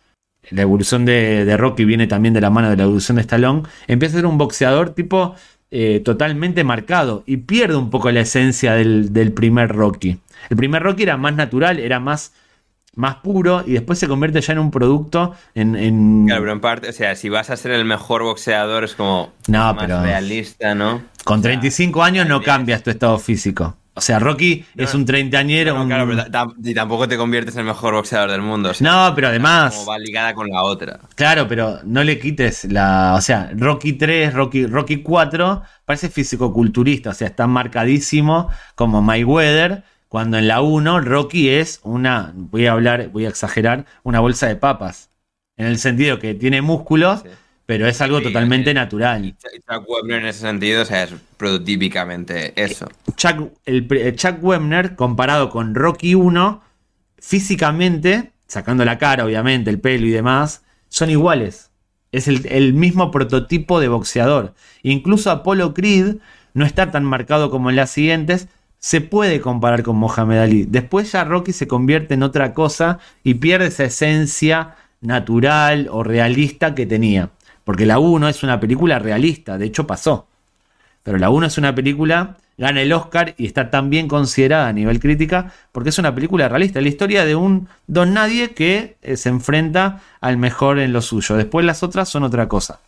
La evolución de, Rocky viene también de la mano de la evolución de Stallone. Empieza a ser un boxeador tipo eh, totalmente marcado y pierde un poco la esencia del, primer Rocky. El primer Rocky era más natural, era más, más puro y después se convierte ya en un producto en, Claro, pero en parte, o sea, si vas a ser el mejor boxeador es como no, más realista, ¿no? Con 35 años no cambias tu estado físico. O sea, Rocky es un treintañero. y tampoco te conviertes en el mejor boxeador del mundo. no, pero además. Como va ligada con la otra. Claro, pero no le quites la. O sea, Rocky 3, Rocky, Rocky 4 parece físico-culturista. O sea, está marcadísimo como Mayweather. Cuando en la 1, Rocky es una. Voy a hablar, voy a exagerar, una bolsa de papas. En el sentido que tiene músculos pero es algo totalmente natural. Chuck Webner en ese sentido o sea, es prototípicamente eso. Chuck, el, Chuck Webner, comparado con Rocky 1, físicamente, sacando la cara, obviamente, el pelo y demás, son iguales. Es el, mismo prototipo de boxeador. Incluso Apollo Creed no está tan marcado como en las siguientes. Se puede comparar con Mohamed Ali. Después ya Rocky se convierte en otra cosa y pierde esa esencia natural o realista que tenía. Porque la 1 es una película realista, de hecho pasó. Pero la 1 es una película, gana el Oscar y está tan bien considerada a nivel crítica porque es una película realista. Es la historia de un don nadie que eh, se enfrenta al mejor en lo suyo. Después las otras son otra cosa.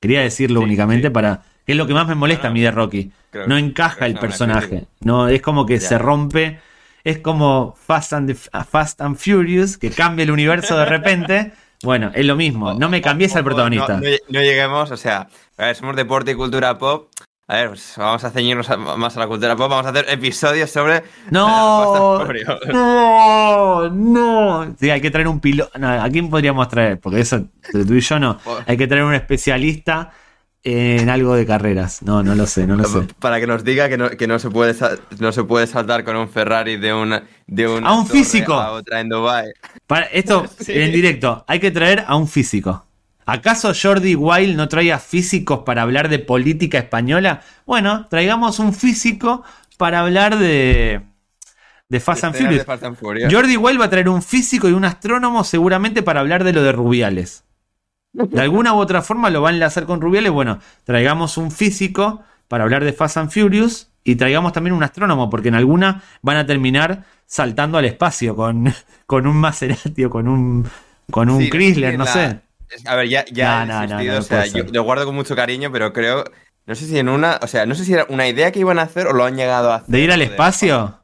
Quería decirlo únicamente para. que es lo que más me molesta a mí de Rocky. no encaja el personaje. No, es como que se rompe. Es como Fast and, Fast and Furious, que cambia el universo de repente. *laughs* Bueno, es lo mismo. No me cambies al protagonista. No, lleguemos, o sea, a ver, somos deporte y cultura pop. A ver, pues vamos a ceñirnos más a la cultura pop. Vamos a hacer episodios sobre. *laughs* No, *laughs* no, no. Sí, hay que traer un piloto. ¿A quién podríamos traer? Porque eso, tú y yo no. *laughs* Hay que traer un especialista en algo de carreras. No, no lo sé, no lo sé. Para que nos diga que no, que no, se, puede, no se puede saltar con un Ferrari de una, de a un físico. A otra en Dubai. Para esto, *laughs* en directo, hay que traer a un físico. ¿Acaso Jordi Wild no traía físicos para hablar de política española? Bueno, traigamos un físico para hablar de, de Fast and Furious. Jordi Wild va a traer un físico y un astrónomo seguramente para hablar de lo de Rubiales. De alguna u otra forma lo va a enlazar con Rubiales. Bueno, traigamos un físico para hablar de Fast and Furious y traigamos también un astrónomo, porque en alguna van a terminar saltando al espacio con, *laughs* con un Maserati o con un, con un Chrysler, no sé. A ver, ya, ya o sea, yo lo guardo con mucho cariño, pero creo, no sé si en una, o sea, no sé si era una idea que iban a hacer o lo han llegado a hacer. ¿De ir al espacio?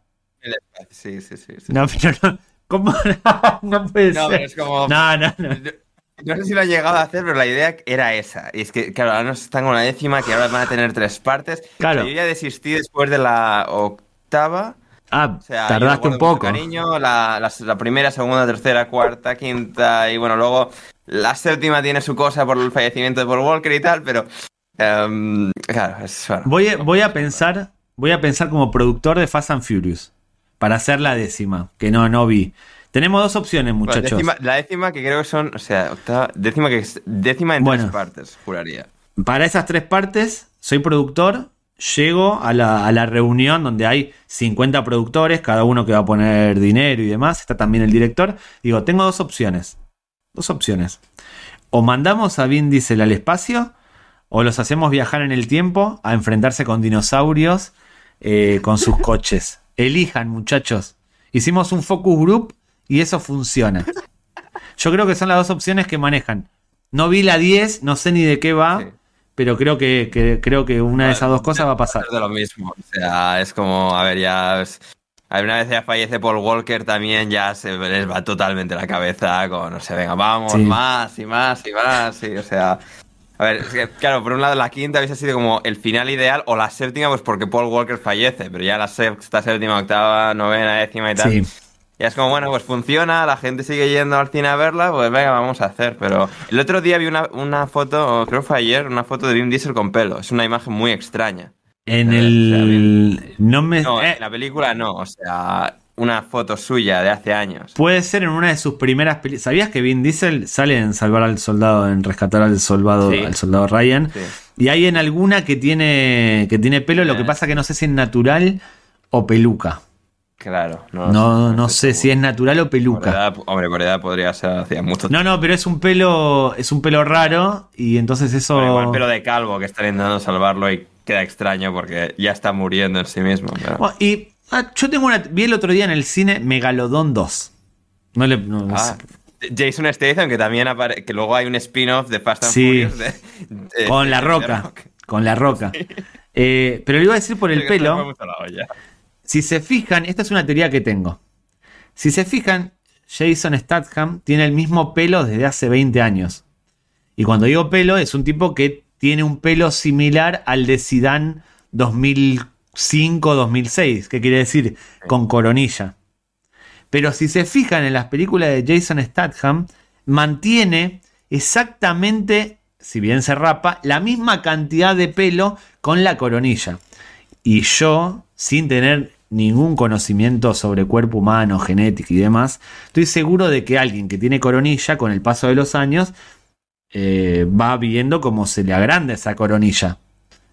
Sí, sí, sí. No, pero no. ¿Cómo? *laughs* no puede no, ser. Pero es como... No, no, no. No sé si lo han llegado a hacer, pero la idea era esa. Y es que, claro, ahora nos están con la décima, que ahora van a tener tres partes. Claro. yo ya desistí después de la octava. Ah, o sea, tardaste un poco. Cariño, la, la, primera, segunda, tercera, cuarta, quinta, y bueno, luego la séptima tiene su cosa por el fallecimiento de Paul Walker y tal, pero. Um, claro, es. Voy, a, voy a pensar. Voy a pensar como productor de Fast and Furious. Para hacer la décima, que no, no vi. Tenemos dos opciones, muchachos. la décima que creo que son, o sea, octava, décima que es décima en tres partes, juraría. Para esas tres partes, soy productor, llego a la, a la, reunión donde hay 50 productores, cada uno que va a poner dinero y demás, está también el director. Digo, tengo dos opciones. Dos opciones. O mandamos a Vin Diesel al espacio, o los hacemos viajar en el tiempo a enfrentarse con dinosaurios eh, con sus *laughs* coches. Elijan, muchachos. Hicimos un focus group y eso funciona. Yo creo que son las dos opciones que manejan. No vi la 10, no sé ni de qué va, pero creo que, creo que una de esas dos cosas va a pasar. Es de lo mismo. O sea, es como, a ver, ya. una vez ya fallece Paul Walker, también ya se les va totalmente la cabeza con, no sé, venga, vamos, más y más y más. Y, o sea, a ver, es que, claro, por un lado la quinta hubiese sido como el final ideal, o la séptima, pues porque Paul Walker fallece, pero ya la sexta, séptima, octava, novena, décima y tal. Sí. Y es como, bueno, pues funciona, la gente sigue yendo al cine a verla, pues venga, vamos a hacer. Pero el otro día vi una, una foto, creo que fue ayer, una foto de Vin Diesel con pelo. Es una imagen muy extraña. En el... no me... No, en eh. la película no, o sea, una foto suya de hace años. Puede ser en una de sus primeras películas. ¿Sabías que Vin Diesel sale en Salvar al Soldado, en Rescatar al Soldado, al soldado Ryan? Y hay en alguna que tiene, que tiene pelo, lo que pasa que no sé si es natural o peluca. Claro, no, no, no sé si es natural o peluca. hombre, por edad podría ser hacía mucho No, no, pero es un pelo, es un pelo raro y entonces eso. igual pelo de calvo que está intentando salvarlo y queda extraño porque ya está muriendo en sí mismo. y ah, yo tengo una. Vi el otro día en el cine Megalodon 2. No le. Ah, Jason Statham, que también aparece. Que luego hay un spin-off de Fast and Furious. con, la roca, con la roca. Pero le iba a decir por el pelo. Si se fijan, esta es una teoría que tengo. Si se fijan, Jason Statham tiene el mismo pelo desde hace 20 años. Y cuando digo pelo, es un tipo que tiene un pelo similar al de Zidane 2005-2006. ¿Qué quiere decir? Con coronilla. Pero si se fijan en las películas de Jason Statham, mantiene exactamente, si bien se rapa, la misma cantidad de pelo con la coronilla. Y yo, sin tener ningún conocimiento sobre cuerpo humano, genética y demás, estoy seguro de que alguien que tiene coronilla, con el paso de los años, eh, va viendo cómo se le agranda esa coronilla.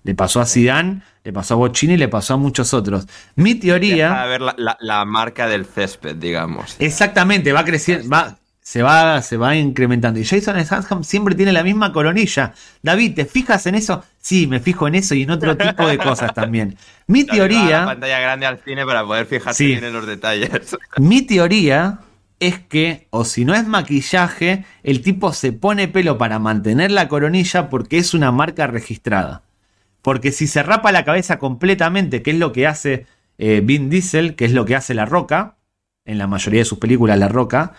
Le pasó a Zidane, le pasó a Bochini y le pasó a muchos otros. Mi teoría. A ver la, la, marca del césped, digamos. Exactamente, va creciendo, va, se va, se va incrementando. Y Jason Statham siempre tiene la misma coronilla. David, ¿te fijas en eso? Sí, me fijo en eso y en otro tipo de cosas también. Mi teoría. Pantalla grande al cine para poder fijarse bien en los detalles. *laughs* Mi teoría es que, o si no es maquillaje, el tipo se pone pelo para mantener la coronilla porque es una marca registrada. Porque si se rapa la cabeza completamente, que es lo que hace eh, Vin Diesel, que es lo que hace La Roca, en la mayoría de sus películas La Roca,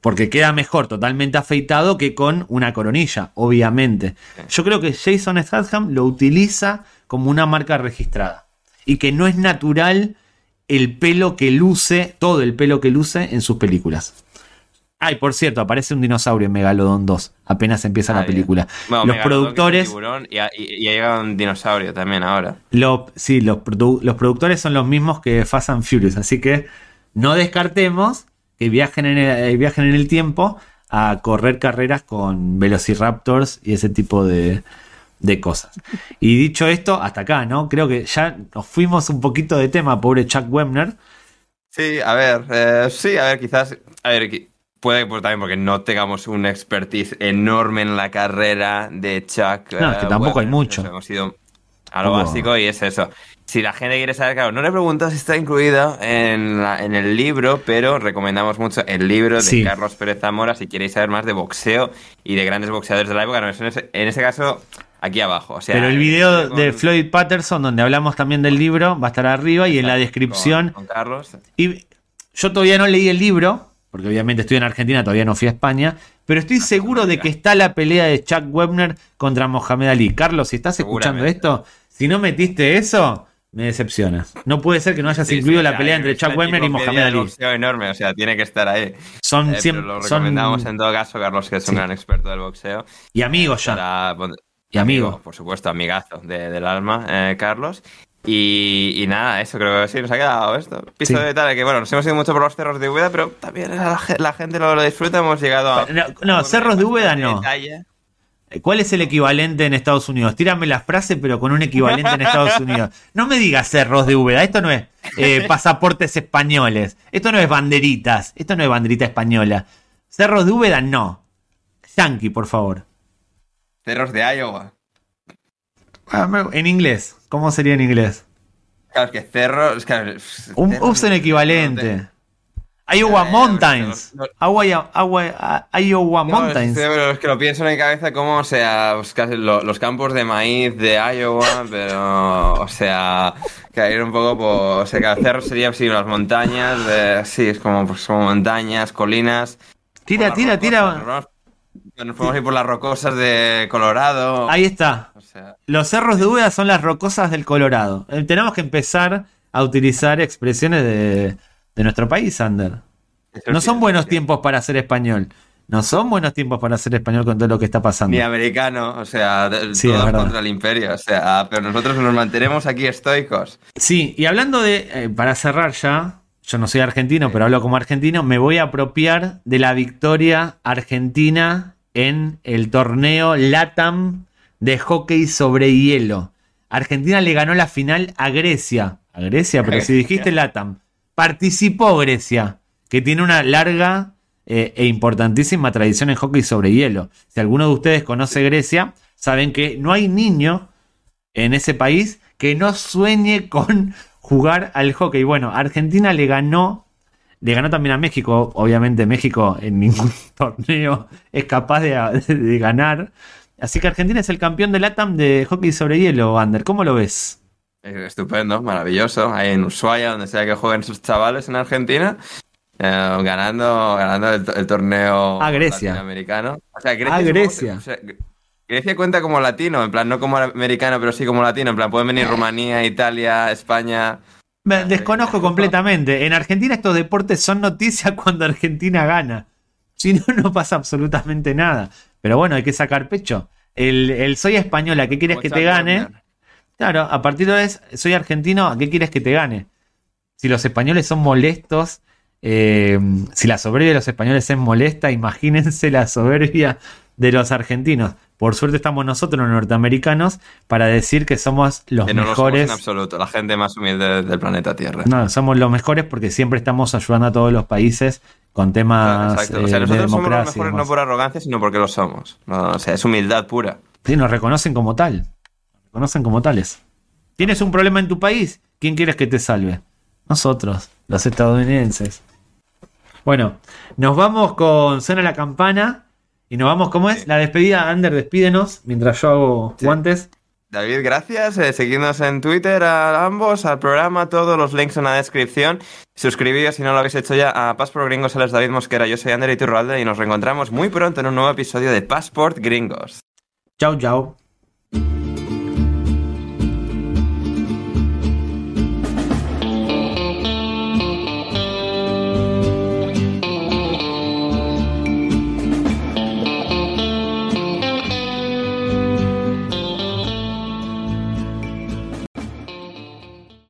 porque queda mejor totalmente afeitado que con una coronilla, obviamente. Yo creo que Jason Statham lo utiliza como una marca registrada. Y que no es natural el pelo que luce, todo el pelo que luce en sus películas. Ay, por cierto, aparece un dinosaurio en Megalodon 2. Apenas empieza la película. los productores. y, y, llega un dinosaurio también ahora. sí, los, los productores son los mismos que Fast and Furious. Así que no descartemos que viajen en el, eh, viajen en el tiempo a correr carreras con velociraptors y ese tipo de, cosas. Y dicho esto, hasta acá, ¿no? Creo que ya nos fuimos un poquito de tema, pobre Chuck Webner. Sí, a ver, eh, sí, a ver, quizás, a ver, puede que también porque no tengamos un expertise enorme en la carrera de Chuck. No, es que eh, tampoco hay mucho. Hemos ido a lo básico y es eso si la gente quiere saber, claro, no le pregunto si está incluido en, en el libro, pero recomendamos mucho el libro de Carlos Pérez Zamora si queréis saber más de boxeo y de grandes boxeadores de la época. en, ese, caso, aquí abajo. O sea, Pero el video de Floyd Patterson, donde hablamos también del libro, va a estar arriba y en la descripción. Con, Carlos. Y yo todavía no leí el libro, porque obviamente estoy en Argentina, todavía no fui a España. Pero estoy seguro de que está la pelea de Chuck Webner contra Mohamed Ali. Carlos, si estás escuchando esto, si no metiste eso, me decepcionas. No puede ser que no hayas incluido la pelea entre Chuck Webner y Mohamed Ali. enorme, o sea, tiene que estar ahí. Son eh, siempre, lo recomendamos en todo caso, Carlos, que es un gran experto del boxeo. Y amigo ya. y amigo. Por supuesto, amigazo del alma, eh, Carlos. Y, nada, eso creo que sí, nos ha quedado esto. Piso de tal, que bueno, nos hemos ido mucho por los cerros de Úbeda, pero también la, gente lo, disfruta, hemos llegado a... No, cerros de Úbeda no. ¿Cuál es el equivalente en Estados Unidos? Tírame la frase, pero con un equivalente en Estados *laughs* Unidos. No me digas cerros de Úbeda, esto no es eh, *laughs* pasaportes españoles, esto no es banderitas, esto no es banderita española. Cerros de Úbeda, no. Yankee, por favor. Cerros de Iowa. Ah, en inglés, ¿cómo sería en inglés? Claro, es que cerro. Es que, un, equivalente. Iowa Mountains. Iowa Mountains. Es, que lo pienso en mi cabeza como, o sea, pues los, campos de maíz de Iowa, *laughs* pero, o sea, caer un poco por. O sea, que el cerro sería así, las montañas, sí, es como, pues, como montañas, colinas. Tira, tira, tira. Nos podemos ir por las rocosas de Colorado. Ahí está. Los cerros de Úbeda son las rocosas del Colorado. Eh, tenemos que empezar a utilizar expresiones de, nuestro país, Ander. No son buenos tiempos para ser español. No son buenos tiempos para ser español con todo lo que está pasando. Ni americano, o sea, todo contra el imperio, o sea, pero nosotros nos mantenemos aquí estoicos. Sí, y hablando de, eh, para cerrar ya, yo no soy argentino, pero hablo como argentino, me voy a apropiar de la victoria argentina en el torneo LATAM de hockey sobre hielo. Argentina le ganó la final a Grecia. A Grecia, pero si dijiste LATAM. Participó Grecia, que tiene una larga eh, e importantísima tradición en hockey sobre hielo. Si alguno de ustedes conoce Grecia, saben que no hay niño en ese país que no sueñe con *laughs* jugar al hockey. Bueno, Argentina le ganó, le ganó también a México. Obviamente México en ningún *laughs* torneo es capaz de, ganar. Así que Argentina es el campeón del LATAM de hockey sobre hielo, Ander. ¿Cómo lo ves? Estupendo, maravilloso. Ahí en Ushuaia, donde sea que jueguen sus chavales en Argentina, eh, ganando, ganando el, torneo a Grecia. latinoamericano. O sea, Grecia. A Grecia. Grecia cuenta como latino, en plan, no como americano, pero sí como latino. En plan, pueden venir Rumanía, Italia, España. desconozco completamente. En Argentina estos deportes son noticias *laughs* cuando Argentina gana. Si no, no pasa absolutamente nada. Pero bueno, hay que sacar pecho. El, soy española, ¿qué quieres que te gane? Claro, a partir de eso, soy argentino, ¿a qué quieres que te gane? Si los españoles son molestos, eh, si la soberbia de los españoles es molesta, imagínense la soberbia de los argentinos. Por suerte estamos nosotros, los norteamericanos, para decir que somos los mejores. en absoluto, la gente más humilde del planeta Tierra. No, somos los mejores porque siempre estamos ayudando a todos los países con temas exacto. o sea, eh, nosotros somos los mejores no por arrogancia, sino porque lo somos. o sea, es humildad pura. Sí, nos reconocen como tal. Nos reconocen como tales. ¿Tienes un problema en tu país? ¿Quién quieres que te salve? Nosotros, los estadounidenses. Bueno, nos vamos con Suena la campana y nos vamos, ¿cómo es? La despedida, Ander, despídenos mientras yo hago guantes. David, gracias. Eh, seguidnos en Twitter a ambos, al programa, todos los links en la descripción. Suscribíos si no lo habéis hecho ya a Passport Gringos, él es David Mosquera, yo soy Ander Iturralde y nos reencontramos muy pronto en un nuevo episodio de Passport Gringos. Chao, chao.